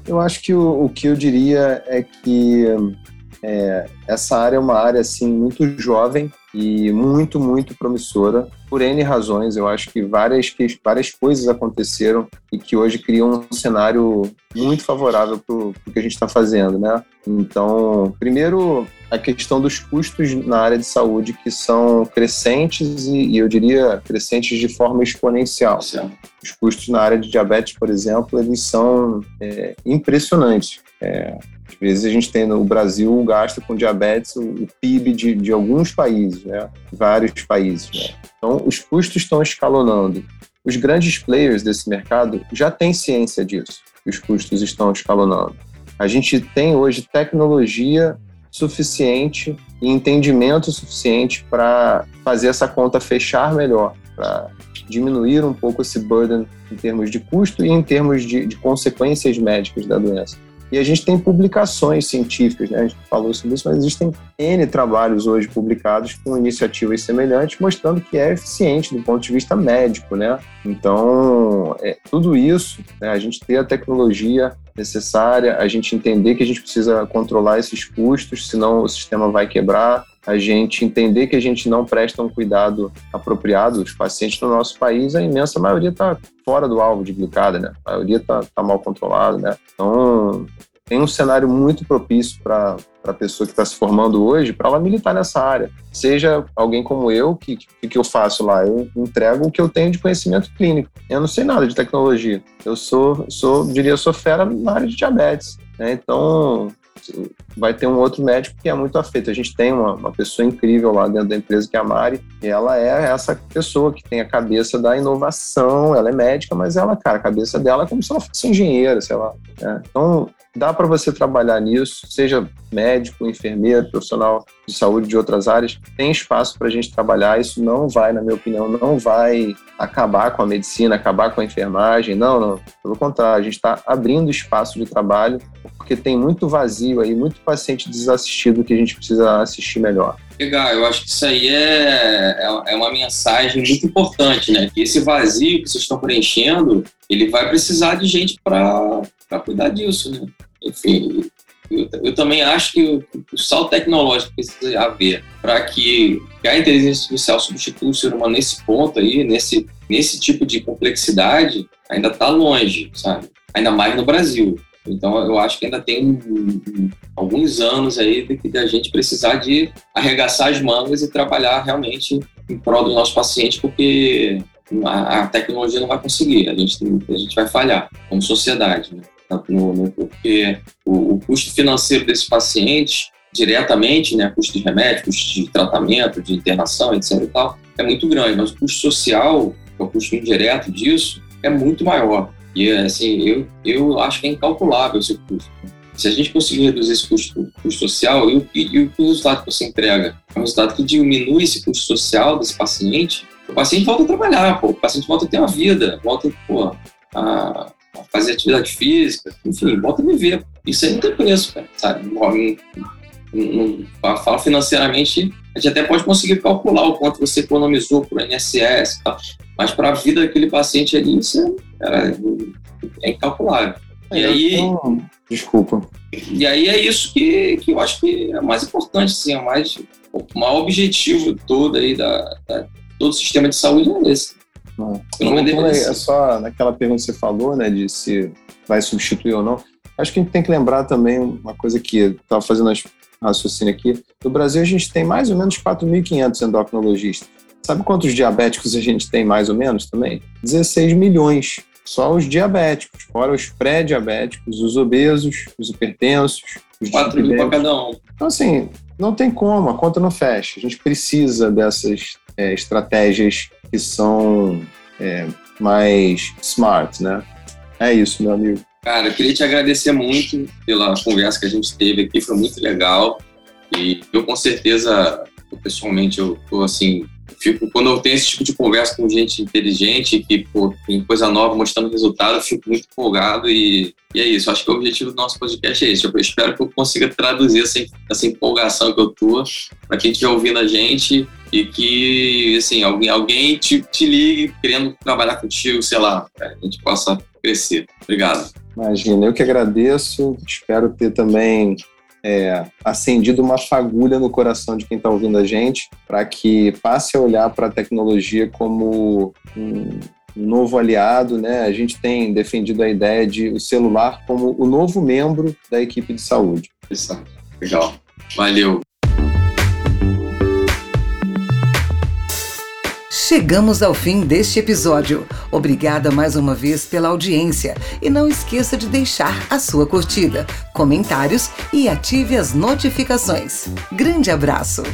Eu acho que o, o que eu diria é que é, essa área é uma área assim muito jovem e muito, muito promissora por N razões. Eu acho que várias, que várias coisas aconteceram e que hoje criam um cenário muito favorável para o que a gente está fazendo, né? Então, primeiro, a questão dos custos na área de saúde que são crescentes e, e eu diria crescentes de forma exponencial. Sim. Os custos na área de diabetes, por exemplo, eles são é, impressionantes. É, às vezes a gente tem no Brasil gasta com diabetes o, o PIB de, de, alguns países, né? Vários países. Né? Então os custos estão escalonando. Os grandes players desse mercado já têm ciência disso. Que os custos estão escalonando. A gente tem hoje tecnologia suficiente e entendimento suficiente para fazer essa conta fechar melhor, para diminuir um pouco esse burden em termos de custo e em termos de, de consequências médicas da doença. E a gente tem publicações científicas, né? a gente falou sobre isso, mas existem N trabalhos hoje publicados com iniciativas semelhantes, mostrando que é eficiente do ponto de vista médico, né? Então, é, tudo isso, né, a gente ter a tecnologia necessária, a gente entender que a gente precisa controlar esses custos, senão o sistema vai quebrar, a gente entender que a gente não presta um cuidado apropriado os pacientes no nosso país, a imensa maioria está fora do alvo de glicada, né? A maioria está tá mal controlada, né? Então, tem um cenário muito propício para a pessoa que está se formando hoje, para ela militar nessa área. Seja alguém como eu, que que, que eu faço lá? Eu entrego o que eu tenho de conhecimento clínico. Eu não sei nada de tecnologia. Eu sou, sou diria, sou fera na área de diabetes. Né? Então, vai ter um outro médico que é muito afeito. A gente tem uma, uma, pessoa incrível lá dentro da empresa, que é a Mari, e ela é essa pessoa que tem a cabeça da inovação, ela é médica, mas ela, cara, a cabeça dela é como se ela fosse engenheira, sei lá. Né? Então, dá para você trabalhar nisso, seja médico, enfermeiro, profissional de saúde de outras áreas, tem espaço para a gente trabalhar. Isso não vai, na minha opinião, não vai acabar com a medicina, acabar com a enfermagem. Não, não. Pelo contrário, a gente está abrindo espaço de trabalho porque tem muito vazio aí, muito paciente desassistido que a gente precisa assistir melhor. Legal, eu acho que isso aí é, é, é uma mensagem muito importante, né? Que esse vazio que vocês estão preenchendo, ele vai precisar de gente para cuidar disso, né? Enfim, eu, eu, também acho que o, salto tecnológico precisa haver para que, que, a inteligência artificial substitua o ser humano nesse ponto aí, nesse, nesse tipo de complexidade, ainda está longe, sabe? Ainda mais no Brasil. Então, eu acho que ainda tem alguns anos aí de que a gente precisar de arregaçar as mangas e trabalhar realmente em prol do nosso paciente, porque a, a tecnologia não vai conseguir, a gente, a gente vai falhar como sociedade, né? No, no, porque o, o, custo financeiro desse paciente, diretamente, né, custo de remédio, custo de tratamento, de internação, etc. e tal, é muito grande, mas o custo social, o custo indireto disso, é muito maior. E, assim, eu, eu acho que é incalculável esse custo. Se a gente conseguir reduzir esse custo, custo social, e, e, e o resultado que você entrega é um resultado que diminui esse custo social desse paciente, o paciente volta a trabalhar, pô, o paciente volta a ter uma vida, volta pô, a, a fazer atividade física, enfim, volta a viver. Isso aí não tem preço, cara, sabe? Fala financeiramente, a gente até pode conseguir calcular o quanto você economizou por INSS, tá? mas para a vida daquele paciente ali, isso é, é incalculável. E aí, desculpa. E aí é isso que, que eu acho que é mais importante, assim, é mais o maior objetivo todo aí da, da todo o sistema de saúde é esse. Não. Não é só naquela pergunta que você falou, né, de se vai substituir ou não. Acho que a gente tem que lembrar também uma coisa que estava fazendo raciocínio aqui. No Brasil, a gente tem mais ou menos 4.500 endocrinologistas. Sabe quantos diabéticos a gente tem mais ou menos também? 16 milhões. Só os diabéticos, fora os pré-diabéticos, os obesos, os hipertensos. Os 4 mil para cada um. Então, assim, não tem como, a conta não fecha. A gente precisa dessas é, estratégias que são é, mais smart, né? É isso, meu amigo. Cara, eu queria te agradecer muito pela conversa que a gente teve aqui, foi muito legal. E eu, com certeza, pessoalmente, eu tô assim, fico, quando eu tenho esse tipo de conversa com gente inteligente, que pô, tem coisa nova mostrando resultado, eu fico muito empolgado e, e é isso. Acho que o objetivo do nosso podcast é esse. Eu espero que eu consiga traduzir essa, essa empolgação que eu tô para quem estiver ouvindo a gente e que, assim, alguém, alguém te, te ligue querendo trabalhar contigo, sei lá, a gente possa crescer. Obrigado. Imagina, eu que agradeço. Espero ter também é, acendido uma fagulha no coração de quem está ouvindo a gente, para que passe a olhar para a tecnologia como um novo aliado. Né? A gente tem defendido a ideia de o celular como o novo membro da equipe de saúde. Isso. Legal. Valeu. Chegamos ao fim deste episódio. Obrigada mais uma vez pela audiência e não esqueça de deixar a sua curtida, comentários e ative as notificações. Grande abraço!